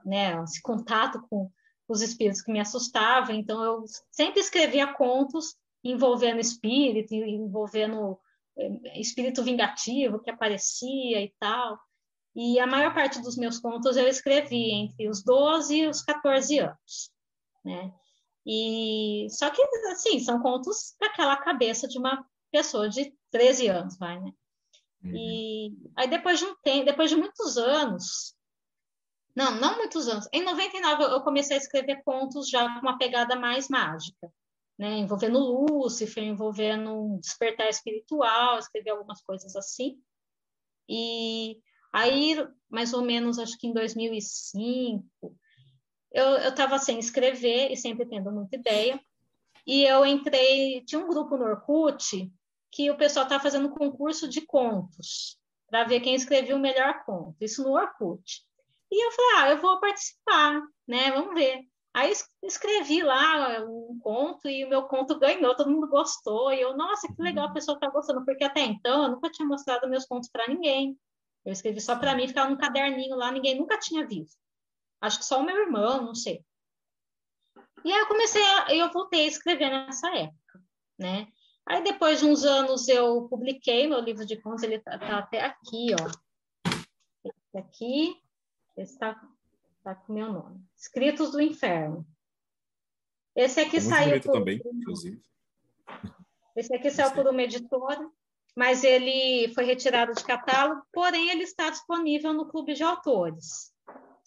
né, esse contato com os espíritos que me assustavam. Então, eu sempre escrevia contos envolvendo espírito, envolvendo eh, espírito vingativo que aparecia e tal. E a maior parte dos meus contos eu escrevi entre os 12 e os 14 anos, né? E só que assim, são contos daquela cabeça de uma pessoa de 13 anos, vai, né? Uhum. E aí depois de um tempo, depois de muitos anos, não, não muitos anos. Em 99 eu comecei a escrever contos já com uma pegada mais mágica, né? Envolvendo Lúcifer, envolvendo um despertar espiritual, escrevi algumas coisas assim. E Aí, mais ou menos, acho que em 2005, eu estava sem escrever e sempre tendo muita ideia. E eu entrei, tinha um grupo no Orkut que o pessoal estava fazendo um concurso de contos para ver quem escrevia o melhor conto, isso no Orkut. E eu falei, ah, eu vou participar, né? Vamos ver. Aí escrevi lá um conto e o meu conto ganhou, todo mundo gostou. E eu, nossa, que legal, a pessoa está gostando, porque até então eu nunca tinha mostrado meus contos para ninguém. Eu escrevi só para mim, ficava num caderninho lá, ninguém nunca tinha visto. Acho que só o meu irmão, não sei. E aí eu comecei, a, eu voltei a escrever nessa época, né? Aí depois de uns anos eu publiquei meu livro de contos, ele tá, tá até aqui, ó. Esse aqui, esse tá, tá com meu nome. Escritos do Inferno. Esse aqui é saiu por... também, inclusive. Esse aqui saiu por uma editora mas ele foi retirado de catálogo, porém ele está disponível no Clube de Autores,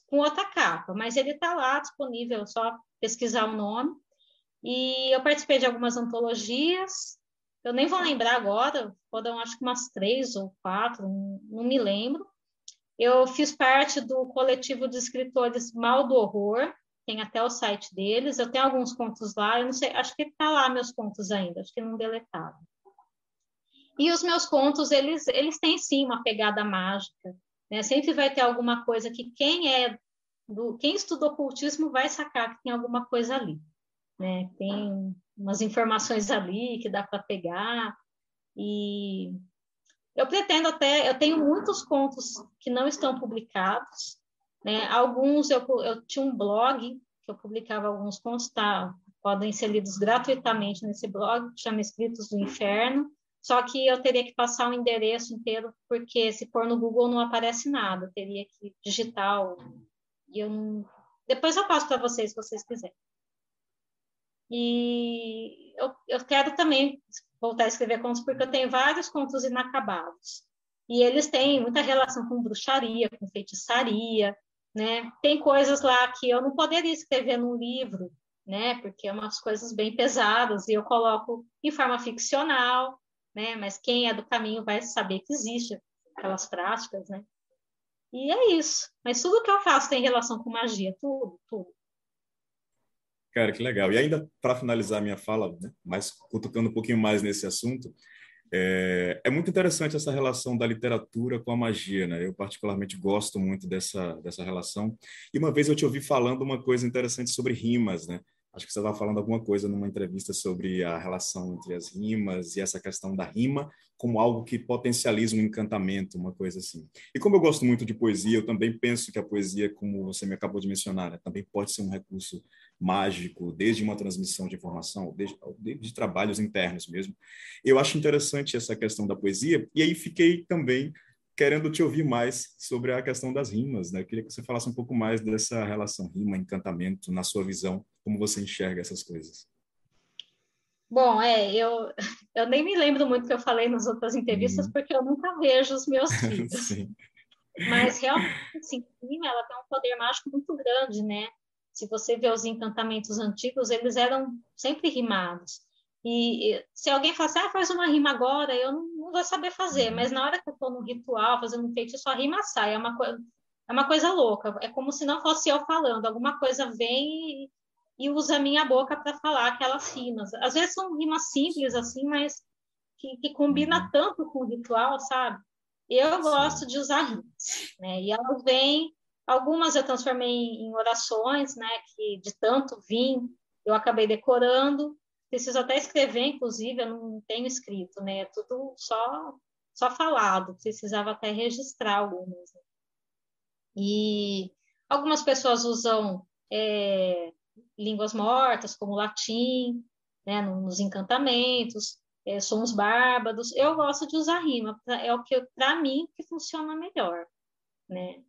com outra capa, mas ele está lá disponível, é só pesquisar o nome. E eu participei de algumas antologias, eu nem vou lembrar agora, foram acho que umas três ou quatro, não, não me lembro. Eu fiz parte do coletivo de escritores Mal do Horror, tem até o site deles, eu tenho alguns contos lá, eu não sei, acho que está lá meus contos ainda, acho que não deletaram. E os meus contos, eles, eles têm sim uma pegada mágica. Né? Sempre vai ter alguma coisa que quem é do, quem estuda ocultismo vai sacar que tem alguma coisa ali. Né? Tem umas informações ali que dá para pegar. E eu pretendo até, eu tenho muitos contos que não estão publicados. Né? Alguns eu, eu tinha um blog que eu publicava alguns contos, tá? podem ser lidos gratuitamente nesse blog, que chama Escritos do Inferno. Só que eu teria que passar o endereço inteiro, porque se for no Google não aparece nada, eu teria que digitar. E eu não... Depois eu passo para vocês, se vocês quiserem. E eu, eu quero também voltar a escrever contos, porque eu tenho vários contos inacabados. E eles têm muita relação com bruxaria, com feitiçaria, né? Tem coisas lá que eu não poderia escrever num livro, né? Porque é umas coisas bem pesadas, e eu coloco em forma ficcional, né? Mas quem é do caminho vai saber que existe aquelas práticas, né? E é isso. Mas tudo que eu faço tem relação com magia, tudo, tudo. Cara, que legal. E ainda para finalizar minha fala, né, mais cutucando um pouquinho mais nesse assunto, é, é, muito interessante essa relação da literatura com a magia, né? Eu particularmente gosto muito dessa dessa relação. E uma vez eu te ouvi falando uma coisa interessante sobre rimas, né? Acho que você estava falando alguma coisa numa entrevista sobre a relação entre as rimas e essa questão da rima como algo que potencializa um encantamento, uma coisa assim. E como eu gosto muito de poesia, eu também penso que a poesia, como você me acabou de mencionar, né, também pode ser um recurso mágico, desde uma transmissão de informação, desde, de trabalhos internos mesmo. Eu acho interessante essa questão da poesia, e aí fiquei também querendo te ouvir mais sobre a questão das rimas, né? Eu queria que você falasse um pouco mais dessa relação rima, encantamento, na sua visão, como você enxerga essas coisas. Bom, é, eu, eu nem me lembro muito que eu falei nas outras entrevistas, uhum. porque eu nunca vejo os meus <laughs> filhos. Mas realmente, assim, rima, ela tem um poder mágico muito grande, né? Se você vê os encantamentos antigos, eles eram sempre rimados. E se alguém fala assim, ah, faz uma rima agora, eu não, não vai saber fazer, mas na hora que eu estou no ritual, fazendo um feitiço, a rima sai, é uma, coisa, é uma coisa louca, é como se não fosse eu falando, alguma coisa vem e, e usa a minha boca para falar aquelas rimas. Às vezes são rimas simples, assim, mas que, que combina uhum. tanto com o ritual, sabe? Eu gosto de usar rimas, né? E elas vêm, algumas eu transformei em orações, né? Que de tanto vim, eu acabei decorando, preciso até escrever, inclusive, eu não tenho escrito, né? É tudo só, só falado, precisava até registrar algumas. Né? E algumas pessoas usam é, línguas mortas, como latim, né? nos encantamentos, é, sons bárbaros. Eu gosto de usar rima, é o que, para mim, que funciona melhor, né?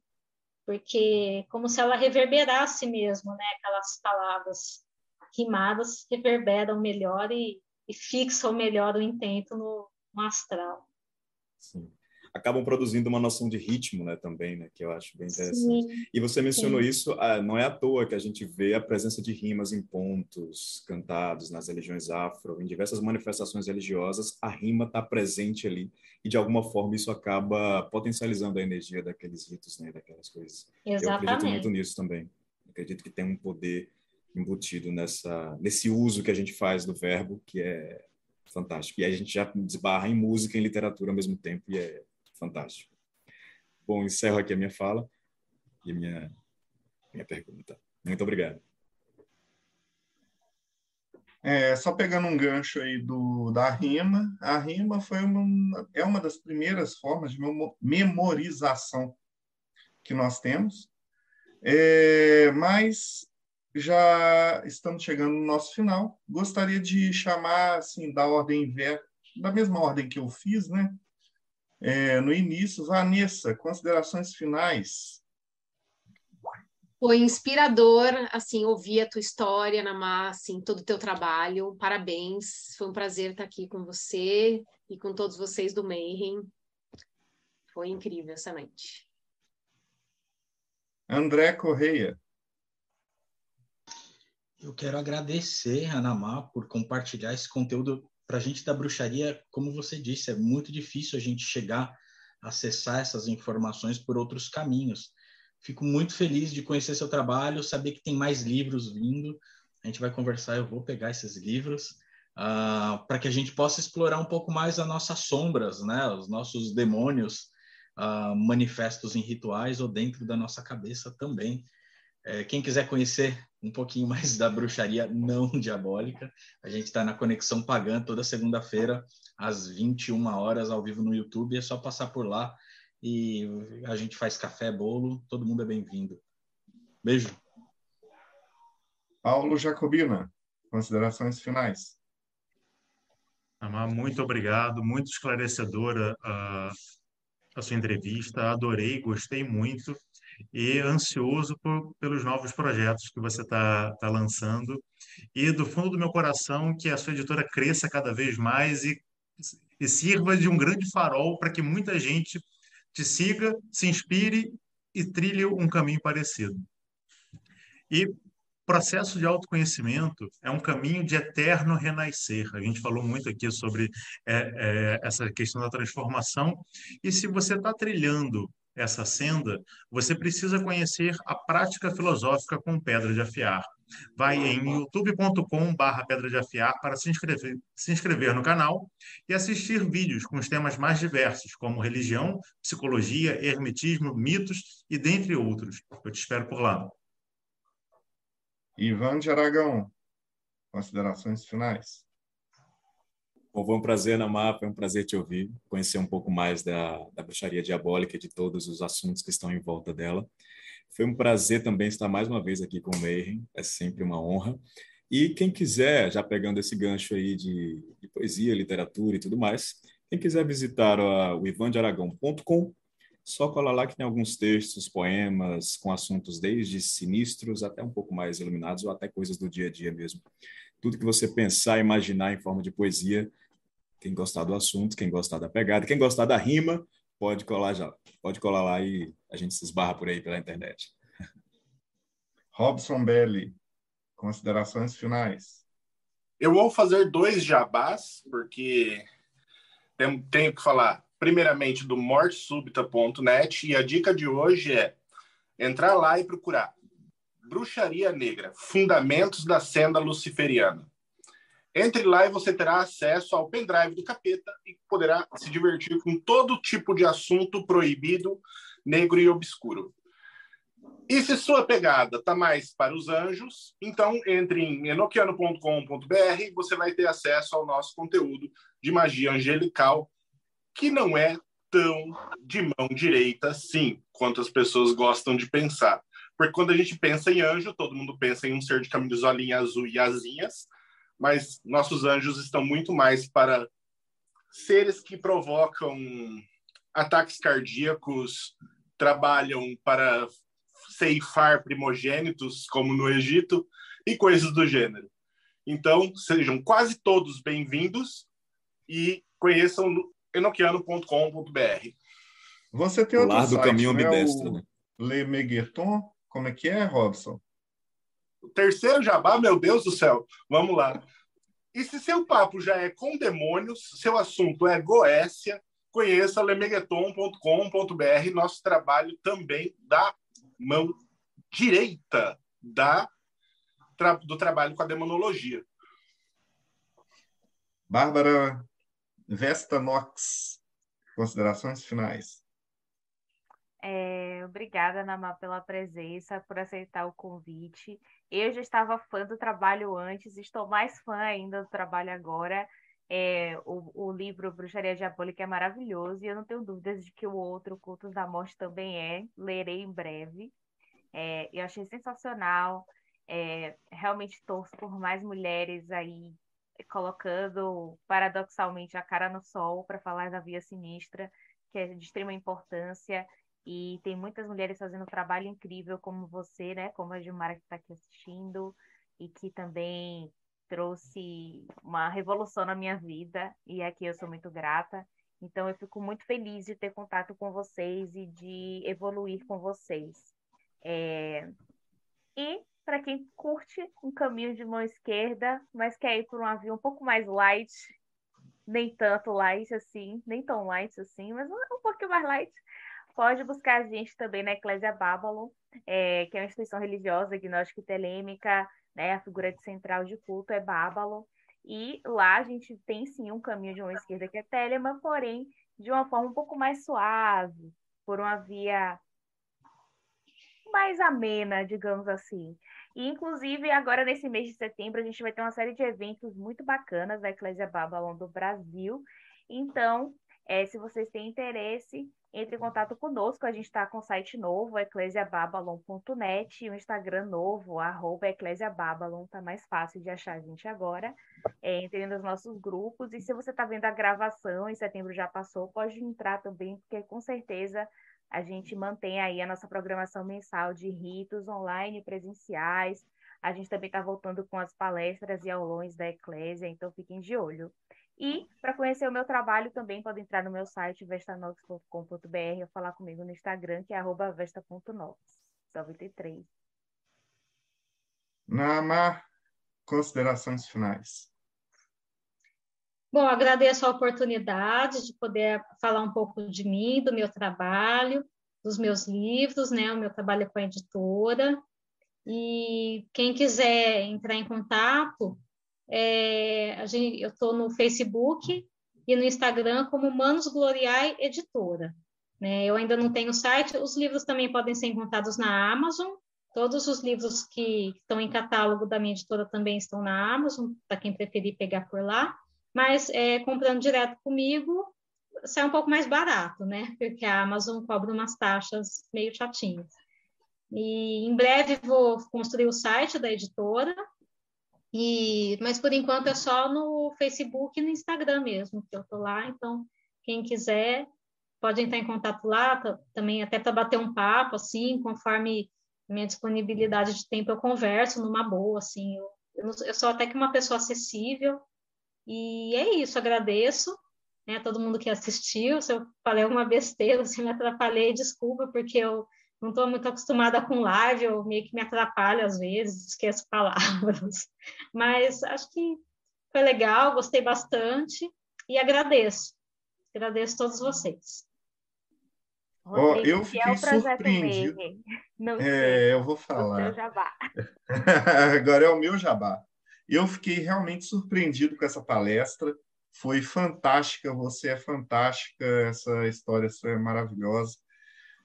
Porque como se ela reverberasse mesmo, né? Aquelas palavras rimadas reverberam melhor e, e fixam melhor o intento no, no astral. Sim acabam produzindo uma noção de ritmo, né, também, né, que eu acho bem interessante. Sim, e você mencionou sim. isso, ah, não é à toa que a gente vê a presença de rimas em pontos cantados nas religiões afro, em diversas manifestações religiosas, a rima está presente ali e de alguma forma isso acaba potencializando a energia daqueles ritos, né, daquelas coisas. Exatamente. Eu acredito muito nisso também. Eu acredito que tem um poder embutido nessa nesse uso que a gente faz do verbo, que é fantástico. E a gente já desbarra em música e em literatura ao mesmo tempo, e é fantástico. Bom, encerro aqui a minha fala e a minha, minha pergunta. Muito obrigado. É, só pegando um gancho aí do, da rima, a rima foi uma, é uma das primeiras formas de memorização que nós temos, é, mas já estamos chegando no nosso final. Gostaria de chamar, assim, da ordem da mesma ordem que eu fiz, né? É, no início, Vanessa, considerações finais. Foi inspirador, assim, ouvir a tua história, Namá, assim, todo o teu trabalho. Parabéns, foi um prazer estar aqui com você e com todos vocês do Mayhem. Foi incrível essa noite. André Correia. Eu quero agradecer a Namá por compartilhar esse conteúdo para a gente da bruxaria, como você disse, é muito difícil a gente chegar a acessar essas informações por outros caminhos. Fico muito feliz de conhecer seu trabalho, saber que tem mais livros vindo. A gente vai conversar, eu vou pegar esses livros uh, para que a gente possa explorar um pouco mais as nossas sombras, né? os nossos demônios uh, manifestos em rituais ou dentro da nossa cabeça também. É, quem quiser conhecer um pouquinho <laughs> mais da bruxaria não diabólica, a gente está na Conexão Pagã toda segunda-feira, às 21 horas, ao vivo no YouTube. É só passar por lá e a gente faz café, bolo, todo mundo é bem-vindo. Beijo. Paulo Jacobina, considerações finais. Amar, muito obrigado, muito esclarecedora a, a sua entrevista, adorei, gostei muito e ansioso por, pelos novos projetos que você está tá lançando. E do fundo do meu coração, que a sua editora cresça cada vez mais e, e sirva de um grande farol para que muita gente te siga, se inspire e trilhe um caminho parecido. E processo de autoconhecimento é um caminho de eterno renascer. A gente falou muito aqui sobre é, é, essa questão da transformação. E se você está trilhando essa senda, você precisa conhecer a prática filosófica com pedra de afiar. Vai em youtube.com/barra pedra de afiar para se inscrever, se inscrever no canal e assistir vídeos com os temas mais diversos, como religião, psicologia, hermetismo, mitos e dentre outros. Eu te espero por lá. Ivan de Aragão, considerações finais. Bom, foi um prazer, Namá, foi um prazer te ouvir, conhecer um pouco mais da, da bruxaria diabólica e de todos os assuntos que estão em volta dela. Foi um prazer também estar mais uma vez aqui com o Mayhem, é sempre uma honra. E quem quiser, já pegando esse gancho aí de, de poesia, literatura e tudo mais, quem quiser visitar o ivandearagão.com, só colar lá que tem alguns textos, poemas com assuntos desde sinistros até um pouco mais iluminados ou até coisas do dia a dia mesmo tudo que você pensar, imaginar em forma de poesia. Quem gostar do assunto, quem gostar da pegada, quem gostar da rima, pode colar já. Pode colar lá e a gente se esbarra por aí pela internet. <laughs> Robson Belli, considerações finais. Eu vou fazer dois jabás, porque tenho, tenho que falar primeiramente do mortesubita.net e a dica de hoje é entrar lá e procurar Bruxaria Negra, Fundamentos da Senda Luciferiana. Entre lá e você terá acesso ao pendrive do capeta e poderá se divertir com todo tipo de assunto proibido, negro e obscuro. E se sua pegada está mais para os anjos, então entre em enoquiano.com.br você vai ter acesso ao nosso conteúdo de magia angelical, que não é tão de mão direita assim, quanto as pessoas gostam de pensar. Porque quando a gente pensa em anjo, todo mundo pensa em um ser de camisolinha azul e asinhas, mas nossos anjos estão muito mais para seres que provocam ataques cardíacos, trabalham para ceifar primogênitos, como no Egito, e coisas do gênero. Então, sejam quase todos bem-vindos e conheçam enoquiano.com.br. Você tem outro Lar do site, caminho não é ambidestro, né? Le Megueton? Como é que é, Robson? O terceiro jabá, meu Deus do céu. Vamos lá. E se seu papo já é com demônios, seu assunto é Goécia, conheça lemegueton.com.br, nosso trabalho também da mão direita da, tra- do trabalho com a demonologia. Bárbara Vestanox, considerações finais. Obrigada, Namá, pela presença, por aceitar o convite. Eu já estava fã do trabalho antes, estou mais fã ainda do trabalho agora. É, o, o livro Bruxaria Diabólica é maravilhoso e eu não tenho dúvidas de que o outro, Cultos da Morte, também é. Lerei em breve. É, eu achei sensacional. É, realmente torço por mais mulheres aí colocando paradoxalmente a cara no sol para falar da via sinistra, que é de extrema importância. E tem muitas mulheres fazendo um trabalho incrível, como você, né? Como a Gilmara que está aqui assistindo, e que também trouxe uma revolução na minha vida, e aqui eu sou muito grata. Então, eu fico muito feliz de ter contato com vocês e de evoluir com vocês. É, E para quem curte um caminho de mão esquerda, mas quer ir por um avião um pouco mais light, nem tanto light assim, nem tão light assim, mas um pouquinho mais light, pode buscar a gente também na Eclésia Babylon, é, que é uma instituição religiosa, agnóstica e telêmica, né? A figura de central de culto é Babylon. E lá a gente tem sim um caminho de mão esquerda que é Telema, porém de uma forma um pouco mais suave, por uma via mais amena, digamos assim. E, inclusive, agora nesse mês de setembro, a gente vai ter uma série de eventos muito bacanas da Eclésia Babylon do Brasil. Então, é, se vocês têm interesse, entre em contato conosco. A gente está com o site novo, eclesiababalon.net, e o Instagram novo, arroba eclesiababalon. Está mais fácil de achar a gente agora. É, entre nos nossos grupos. E se você está vendo a gravação, em setembro já passou, pode entrar também, porque com certeza a gente mantém aí a nossa programação mensal de ritos online, presenciais. A gente também está voltando com as palestras e aulões da Eclésia, então fiquem de olho. E para conhecer o meu trabalho também pode entrar no meu site vestanox.com.br ou falar comigo no Instagram, que é arroba vesta.nox, 93. Namar, considerações finais. Bom, agradeço a oportunidade de poder falar um pouco de mim, do meu trabalho, dos meus livros, né? O meu trabalho com a editora. E quem quiser entrar em contato, é, a gente, eu estou no Facebook e no Instagram como Manos Gloriae Editora. Né? Eu ainda não tenho site. Os livros também podem ser encontrados na Amazon. Todos os livros que estão em catálogo da minha editora também estão na Amazon, para quem preferir pegar por lá mas é, comprando direto comigo sai um pouco mais barato, né? Porque a Amazon cobra umas taxas meio chatinhas. E em breve vou construir o site da editora, e mas por enquanto é só no Facebook e no Instagram mesmo que eu tô lá. Então quem quiser pode entrar em contato lá, também até para bater um papo assim, conforme minha disponibilidade de tempo eu converso numa boa, assim. Eu, eu sou até que uma pessoa acessível e é isso, agradeço né, a todo mundo que assistiu. Se eu falei alguma besteira, <laughs> se me atrapalhei, desculpa, porque eu não estou muito acostumada com live, eu meio que me atrapalho às vezes, esqueço palavras. <laughs> Mas acho que foi legal, gostei bastante e agradeço. Agradeço a todos vocês. Ó, eu fiquei é surpreendido. Não é, eu vou falar. jabá. <laughs> Agora é o meu jabá. Eu fiquei realmente surpreendido com essa palestra. Foi fantástica, você é fantástica, essa história sua é maravilhosa.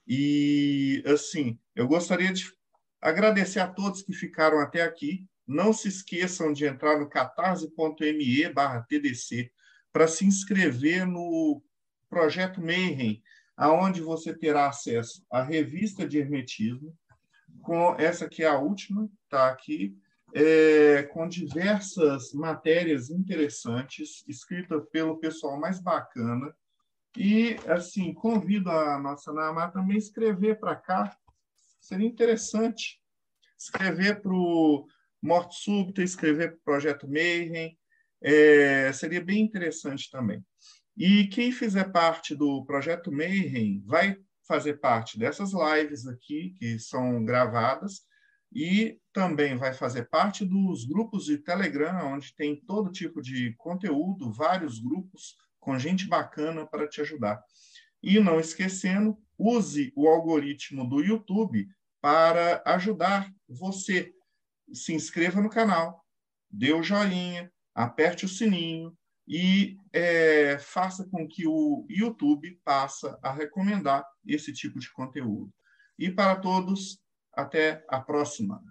E, assim, eu gostaria de agradecer a todos que ficaram até aqui. Não se esqueçam de entrar no catarse.me TDC para se inscrever no projeto Mayhem, aonde você terá acesso à revista de hermetismo, com essa que é a última, está aqui, é, com diversas matérias interessantes, escritas pelo pessoal mais bacana. E, assim, convido a nossa Namá também a escrever para cá. Seria interessante escrever para o Morte Súbita, escrever para o Projeto Mayhem. É, seria bem interessante também. E quem fizer parte do Projeto Mayhem vai fazer parte dessas lives aqui, que são gravadas, e também vai fazer parte dos grupos de Telegram, onde tem todo tipo de conteúdo, vários grupos com gente bacana para te ajudar. E não esquecendo, use o algoritmo do YouTube para ajudar você. Se inscreva no canal, dê o joinha, aperte o sininho e é, faça com que o YouTube passe a recomendar esse tipo de conteúdo. E para todos, até a próxima.